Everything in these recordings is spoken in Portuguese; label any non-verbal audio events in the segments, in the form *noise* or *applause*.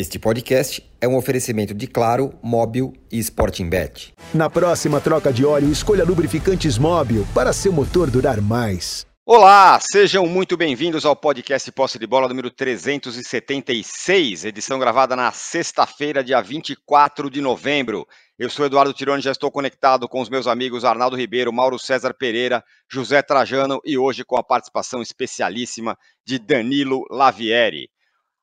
Este podcast é um oferecimento de Claro, Móbil e Sporting Bet. Na próxima troca de óleo, escolha lubrificantes Móbil para seu motor durar mais. Olá, sejam muito bem-vindos ao podcast Posse de Bola número 376, edição gravada na sexta-feira, dia 24 de novembro. Eu sou Eduardo Tironi, já estou conectado com os meus amigos Arnaldo Ribeiro, Mauro César Pereira, José Trajano e hoje com a participação especialíssima de Danilo Lavieri.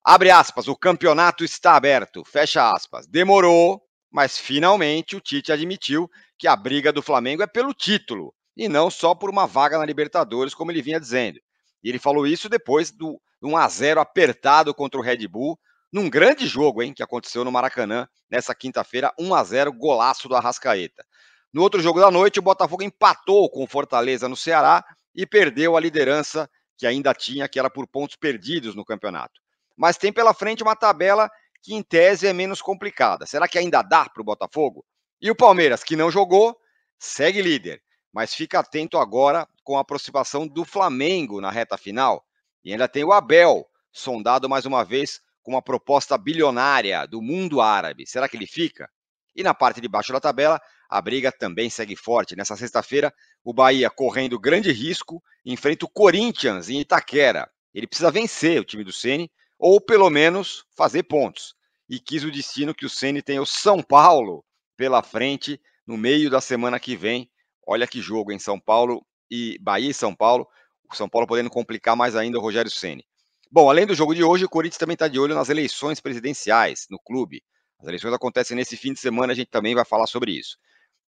Abre aspas, o campeonato está aberto. Fecha aspas. Demorou, mas finalmente o Tite admitiu que a briga do Flamengo é pelo título e não só por uma vaga na Libertadores, como ele vinha dizendo. E ele falou isso depois do 1 a 0 apertado contra o Red Bull, num grande jogo, hein, que aconteceu no Maracanã nessa quinta-feira, 1 a 0 golaço do Arrascaeta. No outro jogo da noite, o Botafogo empatou com o Fortaleza no Ceará e perdeu a liderança que ainda tinha, que era por pontos perdidos no campeonato mas tem pela frente uma tabela que, em tese, é menos complicada. Será que ainda dá para o Botafogo? E o Palmeiras, que não jogou, segue líder, mas fica atento agora com a aproximação do Flamengo na reta final. E ainda tem o Abel, sondado mais uma vez com uma proposta bilionária do mundo árabe. Será que ele fica? E na parte de baixo da tabela, a briga também segue forte. Nessa sexta-feira, o Bahia, correndo grande risco, enfrenta o Corinthians em Itaquera. Ele precisa vencer o time do Ceni ou pelo menos fazer pontos. E quis o destino que o Ceni tem o São Paulo pela frente no meio da semana que vem. Olha que jogo em São Paulo e Bahia e São Paulo. O São Paulo podendo complicar mais ainda o Rogério Ceni. Bom, além do jogo de hoje, o Corinthians também está de olho nas eleições presidenciais no clube. As eleições acontecem nesse fim de semana, a gente também vai falar sobre isso.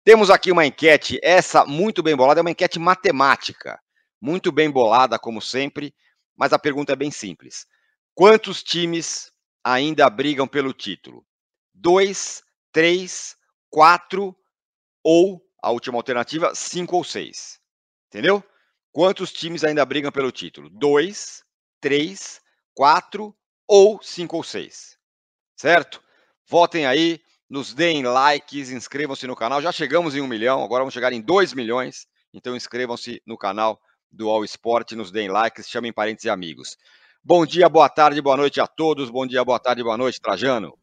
Temos aqui uma enquete, essa muito bem bolada, é uma enquete matemática. Muito bem bolada, como sempre, mas a pergunta é bem simples. Quantos times ainda brigam pelo título? Dois, três, quatro ou, a última alternativa, cinco ou seis. Entendeu? Quantos times ainda brigam pelo título? Dois, três, quatro ou cinco ou seis. Certo? Votem aí, nos deem likes, inscrevam-se no canal. Já chegamos em um milhão, agora vamos chegar em dois milhões. Então inscrevam-se no canal do All Sport, nos deem likes, chamem parentes e amigos. Bom dia, boa tarde, boa noite a todos. Bom dia, boa tarde, boa noite, Trajano.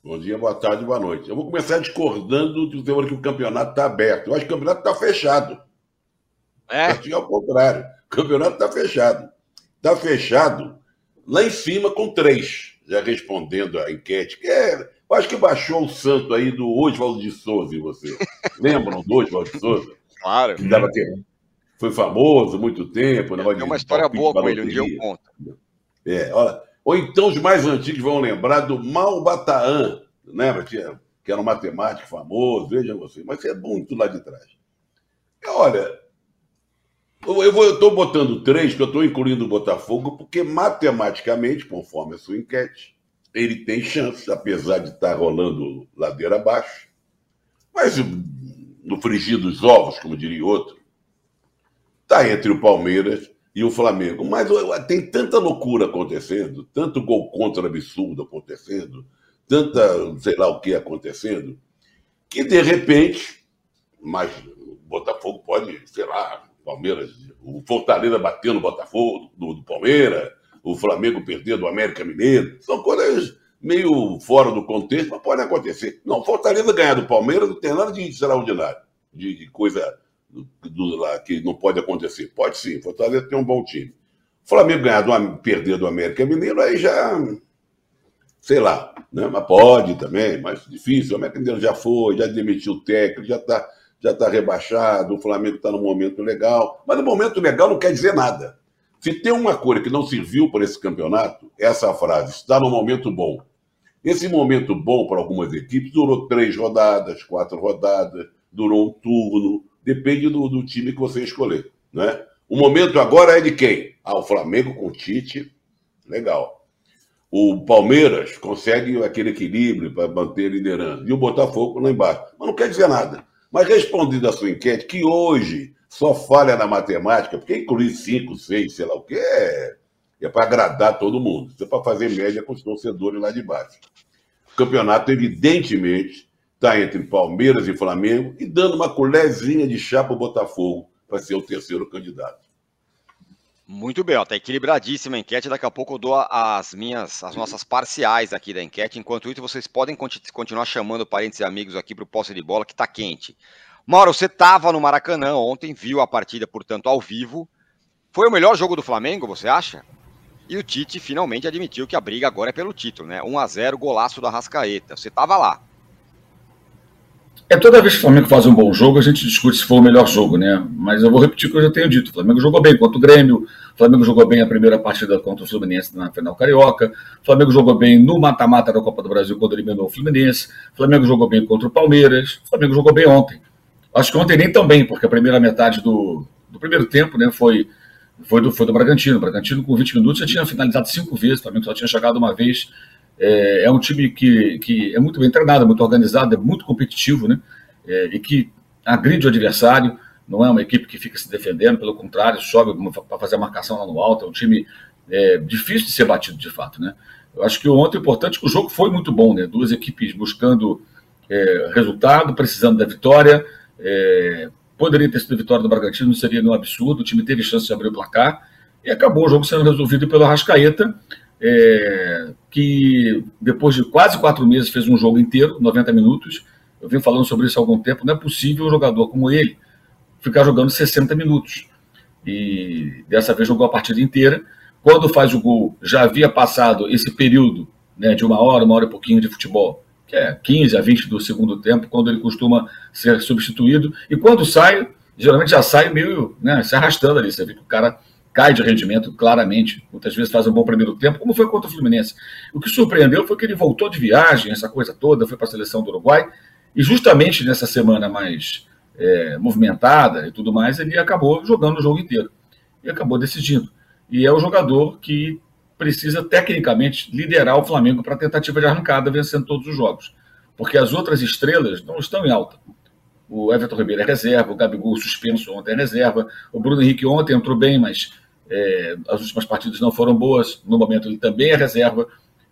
Bom dia, boa tarde, boa noite. Eu vou começar discordando do tema que o campeonato está aberto. Eu acho que o campeonato está fechado. É? Acho que é o contrário. O campeonato está fechado. Está fechado lá em cima com três, já respondendo a enquete. Que é, eu acho que baixou o santo aí do Oswaldo de Souza e você. *laughs* Lembram do Oswaldo de Souza? Claro. Que dava ter foi famoso muito tempo. Tem uma história boa com ele, um dia eu conto. É, olha, ou então os mais antigos vão lembrar do Malbataan, lembra? Que era um matemático famoso, veja você, mas é muito lá de trás. E, olha, eu estou botando três, que eu estou incluindo o Botafogo, porque matematicamente, conforme a sua enquete, ele tem chance, apesar de estar tá rolando ladeira abaixo. Mas no frigir dos ovos, como diria outro, Está entre o Palmeiras e o Flamengo. Mas tem tanta loucura acontecendo, tanto gol contra absurdo acontecendo, tanta, sei lá o que acontecendo, que de repente, mas o Botafogo pode, sei lá, Palmeiras, o Fortaleza batendo no Botafogo, do, do Palmeiras, o Flamengo perdendo o América Mineiro. São coisas meio fora do contexto, mas pode acontecer. Não, Fortaleza ganhar do Palmeiras não tem nada de extraordinário, de, de coisa do, lá, que não pode acontecer. Pode sim, Fortaleza tem um bom time. Flamengo ganhar do, perder do América Mineiro, aí já. Sei lá, né? mas pode também, mas difícil. O América Mineiro já foi, já demitiu o técnico, já está já tá rebaixado, o Flamengo está num momento legal. Mas no momento legal não quer dizer nada. Se tem uma coisa que não serviu para esse campeonato, essa frase: está no momento bom. Esse momento bom para algumas equipes durou três rodadas, quatro rodadas, durou um turno, depende do, do time que você escolher. Né? O momento agora é de quem? Ah, o Flamengo com o Tite, legal. O Palmeiras consegue aquele equilíbrio para manter liderando. E o Botafogo lá embaixo. Mas não quer dizer nada. Mas respondendo a sua enquete, que hoje só falha na matemática, porque incluir 5, 6, sei lá o quê, é, é para agradar todo mundo. Isso é para fazer média com os torcedores lá de baixo. O campeonato, evidentemente, está entre Palmeiras e Flamengo e dando uma colherzinha de chá para o Botafogo para ser o terceiro candidato. Muito bem, está equilibradíssima a enquete. Daqui a pouco eu dou as minhas, as nossas parciais aqui da enquete. Enquanto isso, vocês podem continuar chamando parentes e amigos aqui para o posse de bola que está quente. Mauro, você estava no Maracanã ontem, viu a partida, portanto, ao vivo. Foi o melhor jogo do Flamengo, você acha? E o Tite finalmente admitiu que a briga agora é pelo título, né? 1 a 0 golaço da Rascaeta. Você estava lá. É toda vez que o Flamengo faz um bom jogo, a gente discute se foi o melhor jogo, né? Mas eu vou repetir o que eu já tenho dito. O Flamengo jogou bem contra o Grêmio, o Flamengo jogou bem a primeira partida contra o Fluminense na final carioca, o Flamengo jogou bem no mata-mata da Copa do Brasil quando eliminou o Fluminense, o Flamengo jogou bem contra o Palmeiras, o Flamengo jogou bem ontem. Acho que ontem nem tão bem, porque a primeira metade do, do primeiro tempo né, foi, foi, do, foi do Bragantino. O Bragantino, com 20 minutos, já tinha finalizado cinco vezes, o Flamengo só tinha chegado uma vez. É, é um time que, que é muito bem treinado, é muito organizado, é muito competitivo, né? é, e que agride o adversário, não é uma equipe que fica se defendendo, pelo contrário, sobe para fazer a marcação lá no alto, é um time é, difícil de ser batido de fato, né? Eu acho que ontem o importante é que o jogo foi muito bom, né? Duas equipes buscando é, resultado, precisando da vitória. É, poderia ter sido a vitória do Bragantino, não seria nenhum absurdo. O time teve chance de abrir o placar e acabou o jogo sendo resolvido pelo Arrascaeta, é, que depois de quase quatro meses fez um jogo inteiro, 90 minutos, eu venho falando sobre isso há algum tempo, não é possível um jogador como ele ficar jogando 60 minutos. E dessa vez jogou a partida inteira. Quando faz o gol, já havia passado esse período né, de uma hora, uma hora e pouquinho de futebol, que é 15 a 20 do segundo tempo, quando ele costuma ser substituído. E quando sai, geralmente já sai meio né, se arrastando ali. Você vê que o cara cai de rendimento claramente. Muitas vezes faz um bom primeiro tempo, como foi contra o Fluminense. O que surpreendeu foi que ele voltou de viagem, essa coisa toda, foi para a seleção do Uruguai e justamente nessa semana mais é, movimentada e tudo mais, ele acabou jogando o jogo inteiro. E acabou decidindo. E é o jogador que precisa, tecnicamente, liderar o Flamengo para a tentativa de arrancada, vencendo todos os jogos. Porque as outras estrelas não estão em alta. O Everton Ribeiro é reserva, o Gabigol suspenso ontem é reserva, o Bruno Henrique ontem entrou bem, mas é, as últimas partidas não foram boas, no momento ele também é reserva.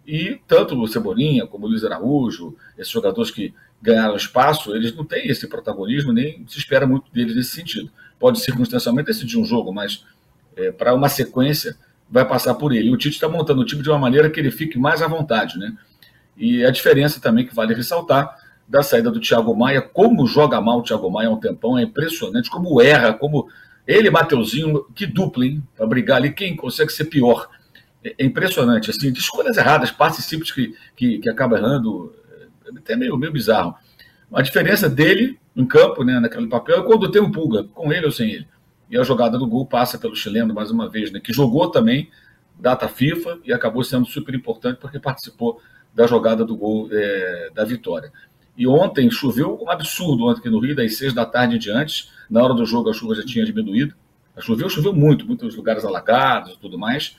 E tanto o Cebolinha como o Luiz Araújo, esses jogadores que ganharam espaço, eles não têm esse protagonismo, nem se espera muito deles nesse sentido. Pode circunstancialmente decidir um jogo, mas é, para uma sequência vai passar por ele. O Tite está montando o time de uma maneira que ele fique mais à vontade, né? E a diferença também que vale ressaltar da saída do Thiago Maia, como joga mal o Thiago Maia há um tempão, é impressionante, como erra, como ele Mateuzinho, que dupla, hein? Para brigar ali, quem consegue ser pior? É, é impressionante, assim, de escolhas erradas, passes simples que, que, que acaba errando, até meio, meio bizarro. A diferença dele em campo, né, naquele papel, é quando tem um pulga, com ele ou sem ele. E a jogada do gol passa pelo chileno mais uma vez, né, que jogou também data FIFA e acabou sendo super importante porque participou da jogada do gol é, da vitória. E ontem choveu um absurdo, ontem aqui no Rio, das seis da tarde em diante. Na hora do jogo a chuva já tinha diminuído. Choveu, choveu muito, muitos lugares alagados e tudo mais.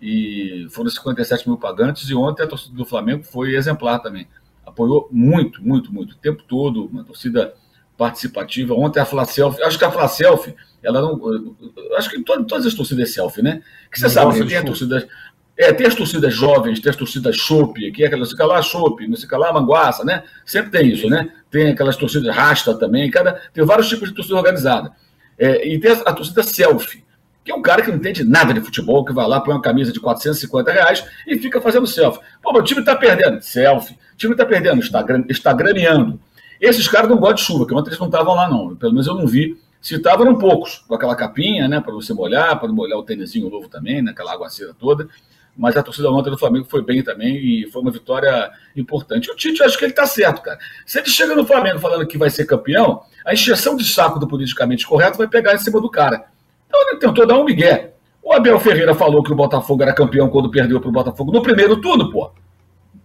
E foram 57 mil pagantes. E ontem a torcida do Flamengo foi exemplar também apoiou muito, muito, muito, o tempo todo, uma torcida participativa. Ontem a Flacelf, acho que a Flacelf, ela não. Acho que todas, todas as torcidas é selfie, né? Que você sabe, tem a torcida. É, tem as torcidas jovens, tem as torcidas chope, que é fica lá chope, não fica lá manguaça, né? Sempre tem isso, né? Tem aquelas torcidas rasta também, cada, tem vários tipos de torcida organizada. É, e tem a, a torcida selfie, que é um cara que não entende nada de futebol, que vai lá, põe uma camisa de 450 reais e fica fazendo selfie. Pô, meu time tá perdendo. Selfie. O time está perdendo, está, graneando. Esses caras não gostam de chuva, que ontem eles não estavam lá, não. Pelo menos eu não vi. Se estavam, eram poucos, com aquela capinha, né, para você molhar, para molhar o tênisinho novo também, naquela né, aguaceira toda. Mas a torcida ontem do Flamengo foi bem também e foi uma vitória importante. O Tite, eu acho que ele está certo, cara. Se ele chega no Flamengo falando que vai ser campeão, a injeção de saco do politicamente correto vai pegar em cima do cara. Então ele tentou dar um migué. O Abel Ferreira falou que o Botafogo era campeão quando perdeu para o Botafogo no primeiro turno, pô.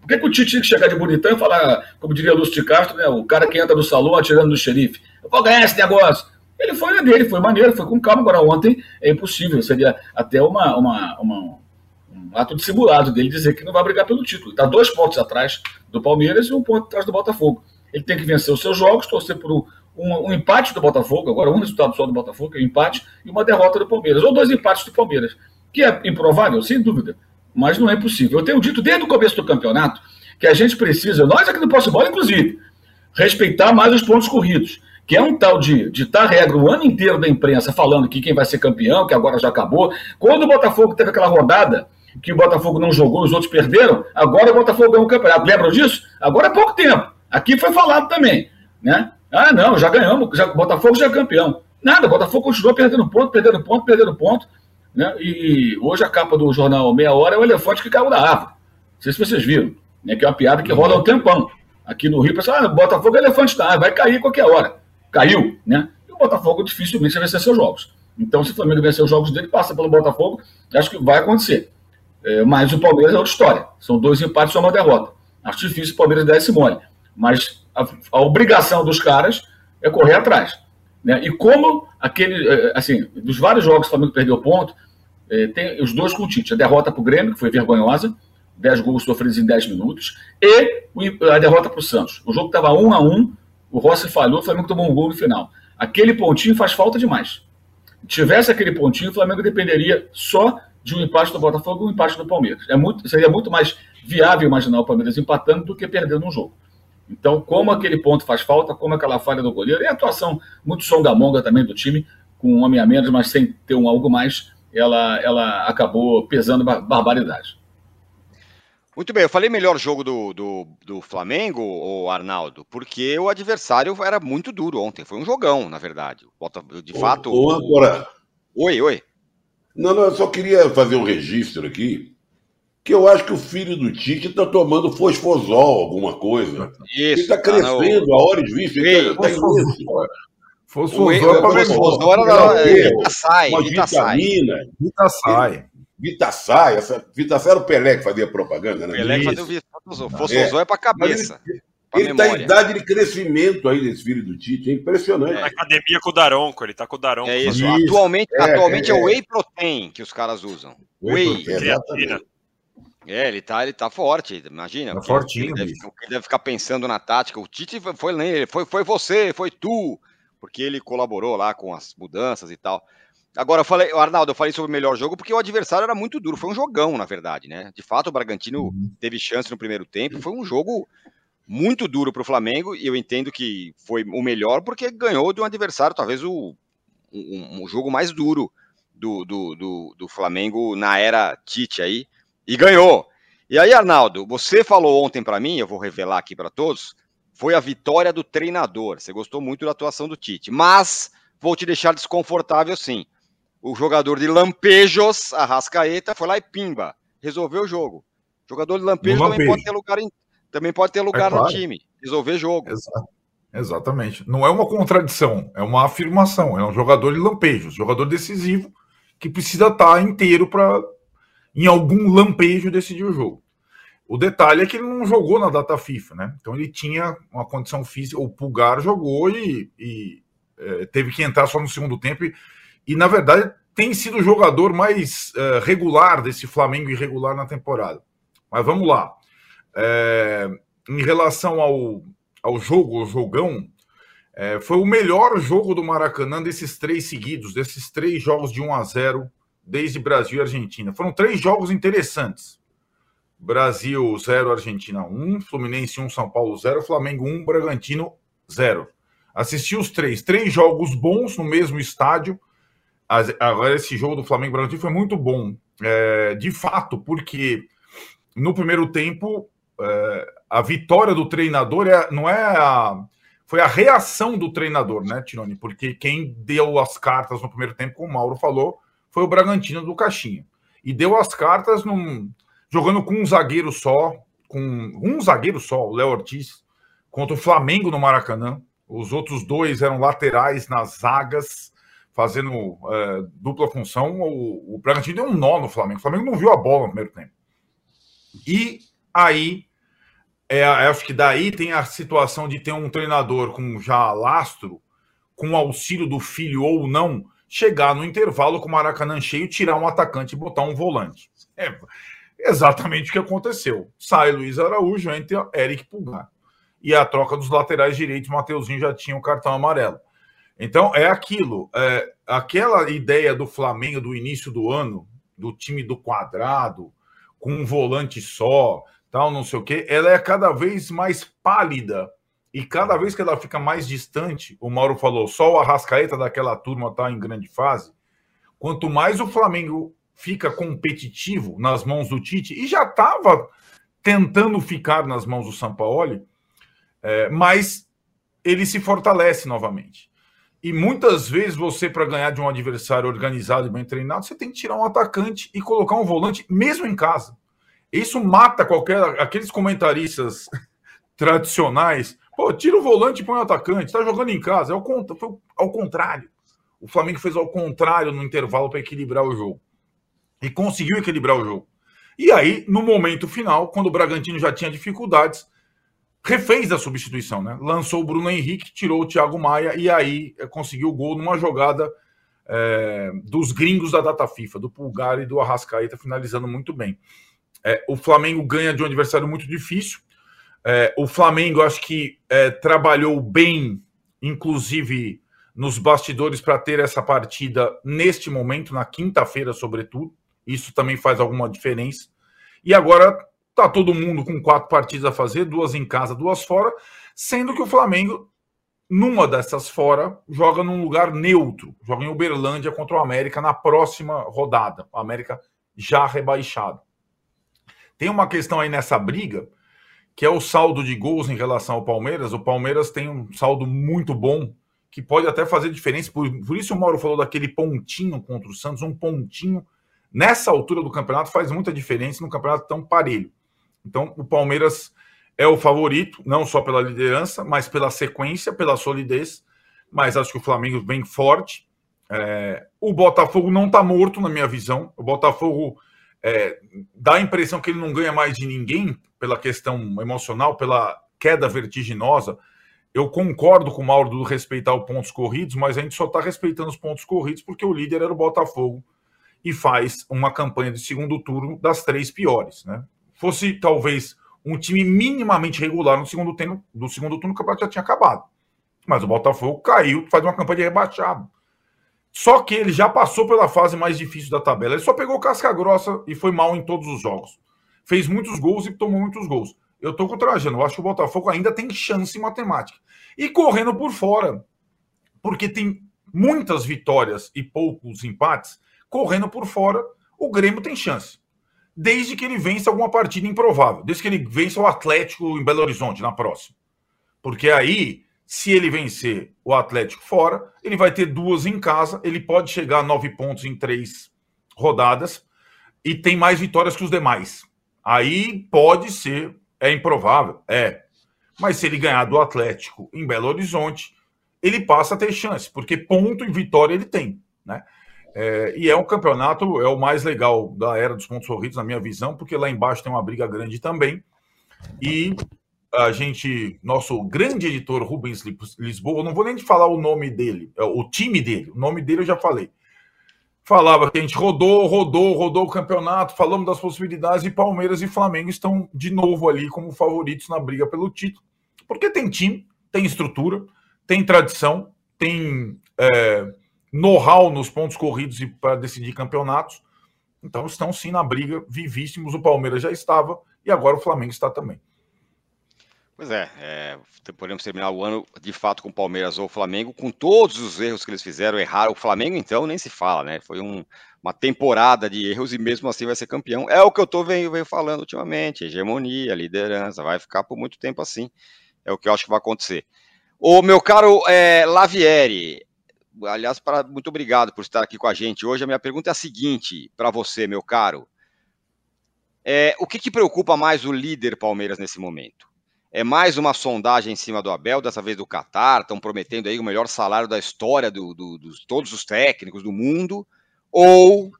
Por que, que o Tite tinha que chegar de bonitão e falar, como diria Lúcio de Castro, né, o cara que entra no salão atirando no xerife? Eu vou ganhar esse negócio. Ele foi na dele, foi maneiro, foi com calma. Agora, ontem é impossível, seria até uma, uma, uma um ato dissimulado dele dizer que não vai brigar pelo título. Está dois pontos atrás do Palmeiras e um ponto atrás do Botafogo. Ele tem que vencer os seus jogos, torcer por um, um, um empate do Botafogo, agora um resultado só do Botafogo, é um empate, e uma derrota do Palmeiras, ou dois empates do Palmeiras, que é improvável, sem dúvida mas não é possível. Eu tenho dito desde o começo do campeonato que a gente precisa, nós aqui do Posse Bola, inclusive, respeitar mais os pontos corridos. que é um tal de ditar regra o ano inteiro da imprensa falando que quem vai ser campeão, que agora já acabou. Quando o Botafogo teve aquela rodada que o Botafogo não jogou, os outros perderam, agora o Botafogo ganhou o campeonato. Lembram disso? Agora é pouco tempo. Aqui foi falado também, né? Ah, não, já ganhamos, já, o Botafogo já é campeão. Nada, o Botafogo continuou perdendo ponto, perdendo ponto, perdendo ponto. Né? E, e hoje a capa do jornal Meia Hora é o elefante que caiu da árvore. Não sei se vocês viram, né? que é uma piada que rola há um tempão. Aqui no Rio, pessoal, ah, Botafogo é elefante da árvore, vai cair qualquer hora. Caiu, né? E o Botafogo dificilmente vai vencer seus jogos. Então, se o Flamengo vencer os jogos dele, passa pelo Botafogo, acho que vai acontecer. É, mas o Palmeiras é outra história. São dois empates e uma derrota. Acho difícil o Palmeiras dar esse mole. Mas a, a obrigação dos caras é correr atrás. Né? E como aquele, é, assim, dos vários jogos que o Flamengo perdeu ponto, é, tem os dois com o Tite. A derrota para o Grêmio, que foi vergonhosa, 10 gols sofridos em 10 minutos, e a derrota para o Santos. O jogo estava 1 a 1 o Rossi falhou, o Flamengo tomou um gol no final. Aquele pontinho faz falta demais. Se tivesse aquele pontinho, o Flamengo dependeria só de um empate do Botafogo e um empate do Palmeiras. É muito, seria muito mais viável imaginar o Palmeiras empatando do que perdendo um jogo. Então, como aquele ponto faz falta, como aquela falha do goleiro, e a atuação muito songamonga também do time, com um homem a menos, mas sem ter um algo mais, ela, ela acabou pesando barbaridade. Muito bem, eu falei melhor jogo do, do, do Flamengo, o Arnaldo, porque o adversário era muito duro ontem. Foi um jogão, na verdade. De fato. Ô, agora. Oi, oi. Não, não, eu só queria fazer um registro aqui. Que eu acho que o filho do Tite está tomando fosfosol, alguma coisa. Isso. Ele está crescendo ah, a horas vistas. Ele tá, tá Fosfosol é Fosfosol era Vitaçai. Vitamina. Vitaçai. Vitaçai, essa, Vitaçai era o Pelé que fazia propaganda, né? Pelé que fazia o Vitaçai. Fosfosol é, é para cabeça. Ele está em idade de crescimento aí desse filho do Tite, é impressionante. É. academia com o Daronco, ele tá com o Daronco. É isso. isso. Atualmente, é, atualmente é, é, o Whey Protein que os caras usam. Whey. Whey. É, ele tá, ele tá forte, imagina. Tá fortinho. Ele deve, ele deve, ficar pensando na tática. O Tite foi, foi, foi você, foi tu, porque ele colaborou lá com as mudanças e tal. Agora, eu falei, Arnaldo, eu falei sobre o melhor jogo porque o adversário era muito duro. Foi um jogão, na verdade, né? De fato, o Bragantino uhum. teve chance no primeiro tempo. Foi um jogo muito duro para o Flamengo e eu entendo que foi o melhor porque ganhou de um adversário, talvez o um, um jogo mais duro do, do, do, do, Flamengo na era Tite aí e ganhou. E aí, Arnaldo, você falou ontem para mim, eu vou revelar aqui para todos, foi a vitória do treinador. Você gostou muito da atuação do Tite, mas vou te deixar desconfortável sim o jogador de Lampejos, a Rascaeta, foi lá e pimba, resolveu o jogo. O jogador de Lampejo também pode ter lugar, em, também pode ter lugar é claro. no time, resolver jogo. Exato. Exatamente. Não é uma contradição, é uma afirmação. É um jogador de lampejos, jogador decisivo que precisa estar inteiro para, em algum lampejo, decidir o jogo. O detalhe é que ele não jogou na data FIFA, né? Então ele tinha uma condição física. O Pulgar jogou e, e é, teve que entrar só no segundo tempo. E, e, na verdade, tem sido o jogador mais uh, regular desse Flamengo irregular na temporada. Mas vamos lá. É, em relação ao, ao jogo, o jogão, é, foi o melhor jogo do Maracanã desses três seguidos, desses três jogos de 1 a 0 desde Brasil e Argentina. Foram três jogos interessantes. Brasil 0, Argentina 1, Fluminense 1, São Paulo 0, Flamengo 1, Bragantino 0. Assisti os três, três jogos bons no mesmo estádio agora esse jogo do Flamengo Bragantino foi muito bom, é, de fato, porque no primeiro tempo é, a vitória do treinador é, não é a, foi a reação do treinador, né, Tironi? Porque quem deu as cartas no primeiro tempo, como o Mauro falou, foi o Bragantino do Caixinha. E deu as cartas num, jogando com um zagueiro só, com um zagueiro só, o Léo Ortiz, contra o Flamengo no Maracanã. Os outros dois eram laterais nas zagas fazendo é, dupla função, o, o Bragantino deu um nó no Flamengo. O Flamengo não viu a bola no primeiro tempo. E aí, é, acho que daí tem a situação de ter um treinador com já lastro, com auxílio do filho ou não, chegar no intervalo com o Maracanã cheio, tirar um atacante e botar um volante. É exatamente o que aconteceu. Sai Luiz Araújo, entra Eric Pulgar. E a troca dos laterais direitos, Mateuzinho já tinha o um cartão amarelo. Então, é aquilo. É, aquela ideia do Flamengo do início do ano, do time do quadrado, com um volante só, tal, não sei o quê, ela é cada vez mais pálida E cada vez que ela fica mais distante, o Mauro falou, só o Arrascaeta daquela turma está em grande fase. Quanto mais o Flamengo fica competitivo nas mãos do Tite, e já estava tentando ficar nas mãos do Sampaoli, é, mais ele se fortalece novamente. E muitas vezes você, para ganhar de um adversário organizado e bem treinado, você tem que tirar um atacante e colocar um volante, mesmo em casa. Isso mata qualquer. aqueles comentaristas tradicionais. Pô, tira o volante e põe o atacante. Está jogando em casa. É ao, foi ao contrário. O Flamengo fez ao contrário no intervalo para equilibrar o jogo. E conseguiu equilibrar o jogo. E aí, no momento final, quando o Bragantino já tinha dificuldades, refez a substituição, né? Lançou o Bruno Henrique, tirou o Thiago Maia e aí eh, conseguiu o gol numa jogada é, dos gringos da data FIFA, do Pulgar e do Arrascaeta, finalizando muito bem. É, o Flamengo ganha de um adversário muito difícil. É, o Flamengo, acho que trabalhou bem, inclusive nos bastidores, para ter essa partida neste momento, na quinta-feira, sobretudo. Isso também faz alguma diferença. E agora Tá todo mundo com quatro partidas a fazer, duas em casa, duas fora, sendo que o Flamengo, numa dessas fora, joga num lugar neutro, joga em Uberlândia contra o América na próxima rodada. O América já rebaixado. Tem uma questão aí nessa briga, que é o saldo de gols em relação ao Palmeiras. O Palmeiras tem um saldo muito bom, que pode até fazer diferença. Por, por isso o Mauro falou daquele pontinho contra o Santos, um pontinho. Nessa altura do campeonato faz muita diferença num campeonato tão parelho. Então, o Palmeiras é o favorito, não só pela liderança, mas pela sequência, pela solidez. Mas acho que o Flamengo vem forte. É, o Botafogo não está morto, na minha visão. O Botafogo é, dá a impressão que ele não ganha mais de ninguém pela questão emocional, pela queda vertiginosa. Eu concordo com o Mauro do respeitar os pontos corridos, mas a gente só está respeitando os pontos corridos porque o líder era o Botafogo e faz uma campanha de segundo turno das três piores, né? fosse talvez um time minimamente regular no segundo tempo, do segundo turno, o campeonato já tinha acabado. Mas o Botafogo caiu, faz uma campanha de rebaixado. Só que ele já passou pela fase mais difícil da tabela. Ele só pegou casca grossa e foi mal em todos os jogos. Fez muitos gols e tomou muitos gols. Eu tô com o Trajano, eu acho que o Botafogo ainda tem chance em matemática. E correndo por fora, porque tem muitas vitórias e poucos empates, correndo por fora, o Grêmio tem chance desde que ele vença alguma partida improvável, desde que ele vença o Atlético em Belo Horizonte na próxima. Porque aí, se ele vencer o Atlético fora, ele vai ter duas em casa, ele pode chegar a nove pontos em três rodadas e tem mais vitórias que os demais. Aí pode ser, é improvável, é. Mas se ele ganhar do Atlético em Belo Horizonte, ele passa a ter chance, porque ponto e vitória ele tem, né? É, e é um campeonato, é o mais legal da era dos pontos corridos, na minha visão, porque lá embaixo tem uma briga grande também. E a gente, nosso grande editor Rubens Lisboa, não vou nem te falar o nome dele, é, o time dele, o nome dele eu já falei. Falava que a gente rodou, rodou, rodou o campeonato, falamos das possibilidades e Palmeiras e Flamengo estão de novo ali como favoritos na briga pelo título, porque tem time, tem estrutura, tem tradição, tem. É, know-how nos pontos corridos e para decidir campeonatos. Então estão sim na briga, vivíssimos. O Palmeiras já estava e agora o Flamengo está também. Pois é, é, podemos terminar o ano de fato com o Palmeiras ou o Flamengo, com todos os erros que eles fizeram, errar O Flamengo, então, nem se fala, né? Foi um, uma temporada de erros e mesmo assim vai ser campeão. É o que eu tô venho, venho falando ultimamente: hegemonia, liderança, vai ficar por muito tempo assim. É o que eu acho que vai acontecer. O meu caro é, Lavieri, aliás, para, muito obrigado por estar aqui com a gente hoje. A minha pergunta é a seguinte para você, meu caro. É, o que, que preocupa mais o líder Palmeiras nesse momento? É mais uma sondagem em cima do Abel, dessa vez do Qatar, estão prometendo aí o melhor salário da história do, do, dos todos os técnicos do mundo, ou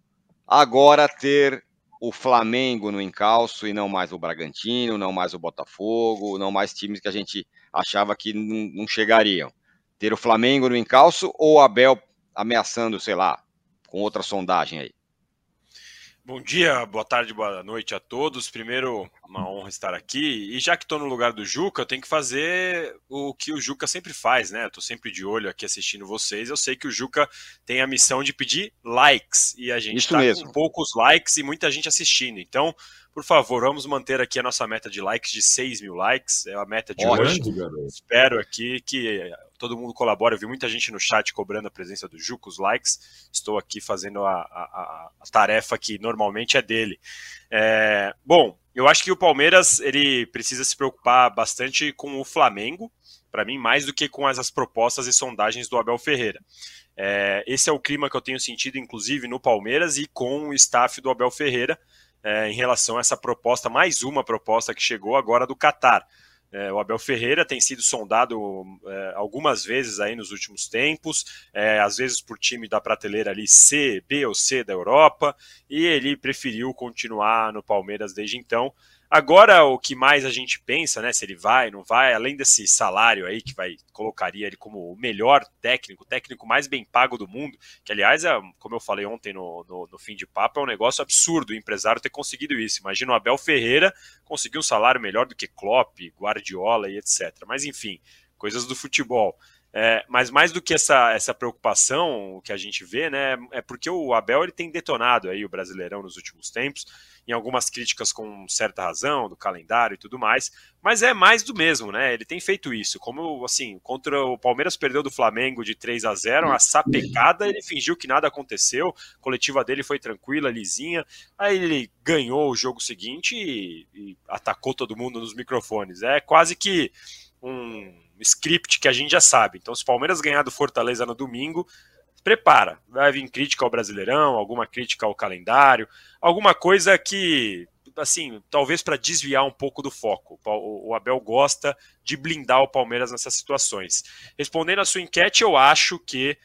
agora ter o Flamengo no encalço e não mais o Bragantino, não mais o Botafogo, não mais times que a gente achava que não, não chegariam. Ter o Flamengo no encalço ou o Abel ameaçando, sei lá, com outra sondagem aí? Bom dia, boa tarde, boa noite a todos. Primeiro, uma honra estar aqui. E já que estou no lugar do Juca, eu tenho que fazer o que o Juca sempre faz, né? Estou sempre de olho aqui assistindo vocês. Eu sei que o Juca tem a missão de pedir likes e a gente está com poucos likes e muita gente assistindo. Então, por favor, vamos manter aqui a nossa meta de likes de 6 mil likes. É a meta de hoje. Espero aqui que todo mundo colabore. Eu vi muita gente no chat cobrando a presença do Juca, os likes. Estou aqui fazendo a, a, a tarefa que normalmente é dele. É, bom, eu acho que o Palmeiras ele precisa se preocupar bastante com o Flamengo, para mim, mais do que com as, as propostas e sondagens do Abel Ferreira. É, esse é o clima que eu tenho sentido, inclusive, no Palmeiras e com o staff do Abel Ferreira é, em relação a essa proposta, mais uma proposta que chegou agora do Catar. É, o Abel Ferreira tem sido sondado é, algumas vezes aí nos últimos tempos, é, às vezes por time da prateleira ali C, B ou C da Europa, e ele preferiu continuar no Palmeiras desde então. Agora, o que mais a gente pensa, né, se ele vai, não vai, além desse salário aí que vai colocaria ele como o melhor técnico, o técnico mais bem pago do mundo, que aliás, é, como eu falei ontem no, no, no fim de papo, é um negócio absurdo o empresário ter conseguido isso. Imagina o Abel Ferreira conseguir um salário melhor do que Klopp, Guardiola e etc. Mas enfim, coisas do futebol. É, mas mais do que essa, essa preocupação que a gente vê, né, é porque o Abel ele tem detonado aí o Brasileirão nos últimos tempos, em algumas críticas com certa razão, do calendário e tudo mais, mas é mais do mesmo, né? Ele tem feito isso. Como assim, contra o Palmeiras perdeu do Flamengo de 3 a 0, uma sapecada, ele fingiu que nada aconteceu, a coletiva dele foi tranquila, lisinha, aí ele ganhou o jogo seguinte e, e atacou todo mundo nos microfones. É quase que um script que a gente já sabe. Então, se o Palmeiras ganhar do Fortaleza no domingo, prepara. Vai vir crítica ao Brasileirão, alguma crítica ao calendário, alguma coisa que, assim, talvez para desviar um pouco do foco. O Abel gosta de blindar o Palmeiras nessas situações. Respondendo à sua enquete, eu acho que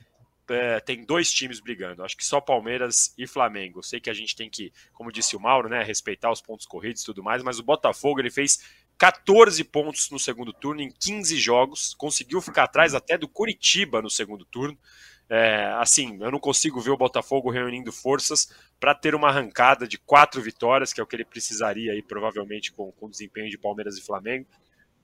é, tem dois times brigando. Acho que só Palmeiras e Flamengo. Sei que a gente tem que, como disse o Mauro, né, respeitar os pontos corridos e tudo mais, mas o Botafogo ele fez 14 pontos no segundo turno em 15 jogos, conseguiu ficar atrás até do Curitiba no segundo turno. É, assim, eu não consigo ver o Botafogo reunindo forças para ter uma arrancada de quatro vitórias, que é o que ele precisaria aí, provavelmente, com, com o desempenho de Palmeiras e Flamengo.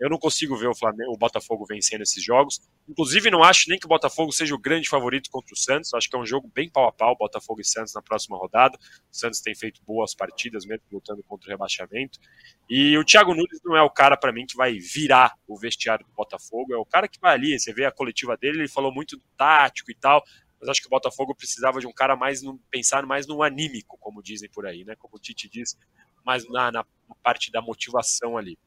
Eu não consigo ver o, Flamengo, o Botafogo vencendo esses jogos. Inclusive, não acho nem que o Botafogo seja o grande favorito contra o Santos. Acho que é um jogo bem pau a pau, Botafogo e Santos na próxima rodada. O Santos tem feito boas partidas, mesmo lutando contra o rebaixamento. E o Thiago Nunes não é o cara, para mim, que vai virar o vestiário do Botafogo. É o cara que vai ali. Você vê a coletiva dele, ele falou muito do tático e tal. Mas acho que o Botafogo precisava de um cara mais no, pensar mais no anímico, como dizem por aí, né? Como o Tite diz, mais na, na parte da motivação ali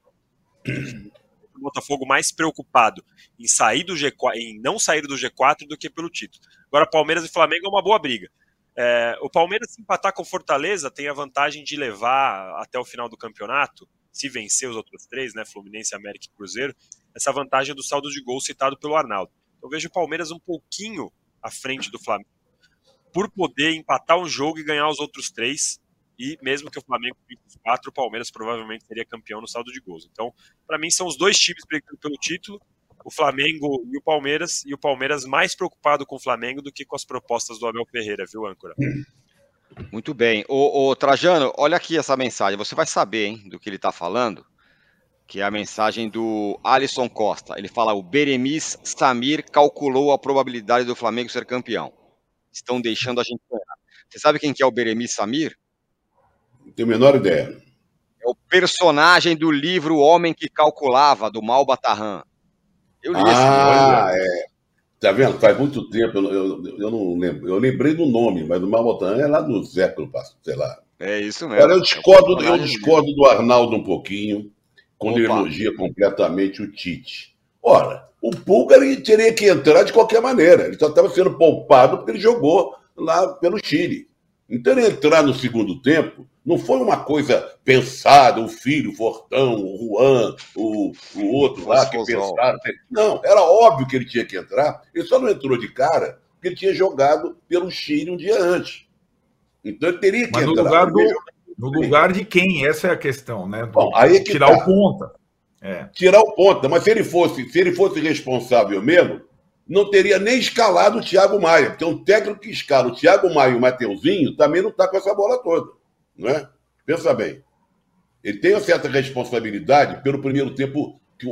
o Botafogo mais preocupado em sair do G4, em não sair do G4 do que pelo título. Agora, Palmeiras e Flamengo é uma boa briga. É, o Palmeiras, se empatar com Fortaleza, tem a vantagem de levar até o final do campeonato, se vencer os outros três, né, Fluminense, América e Cruzeiro, essa vantagem do saldo de gol citado pelo Arnaldo. Eu vejo o Palmeiras um pouquinho à frente do Flamengo, por poder empatar um jogo e ganhar os outros três, e mesmo que o Flamengo os quatro, o Palmeiras provavelmente seria campeão no saldo de gols. Então, para mim, são os dois times brigando pelo título, o Flamengo e o Palmeiras, e o Palmeiras mais preocupado com o Flamengo do que com as propostas do Abel Ferreira, viu, âncora? Muito bem. Ô, ô Trajano, olha aqui essa mensagem, você vai saber hein, do que ele está falando, que é a mensagem do Alisson Costa. Ele fala: o Beremis Samir calculou a probabilidade do Flamengo ser campeão. Estão deixando a gente ganhar. Você sabe quem que é o Beremis Samir? Tenho a menor ideia. É o personagem do livro O Homem que Calculava, do Mal Batarran. Eu li ah, esse livro. é. Tá vendo? Faz muito tempo, eu, eu, eu, não lembro. Eu lembrei do nome, mas o Mal Batarran é lá do século passado, sei lá. É isso mesmo. Agora, eu discordo, é eu discordo do Arnaldo um pouquinho, quando Opa. ele elogia completamente o Tite. Ora, o Pulga teria que entrar de qualquer maneira. Ele só estava sendo poupado porque ele jogou lá pelo Chile. Então, ele entrar no segundo tempo não foi uma coisa pensada, o filho, o Fortão, o Juan, o, o outro lá que pensaram. Não, era óbvio que ele tinha que entrar. Ele só não entrou de cara porque ele tinha jogado pelo Chile um dia antes. Então ele teria que Mas entrar. No lugar, do, no lugar de quem? Essa é a questão, né? Bom, aí é tirar tá. o ponta. É. Tirar o ponta. Mas se ele fosse, se ele fosse responsável mesmo, não teria nem escalado o Thiago Maia, porque um técnico que escala o Thiago Maia e o Mateuzinho também não está com essa bola toda. não é? Pensa bem. Ele tem uma certa responsabilidade pelo primeiro tempo que o,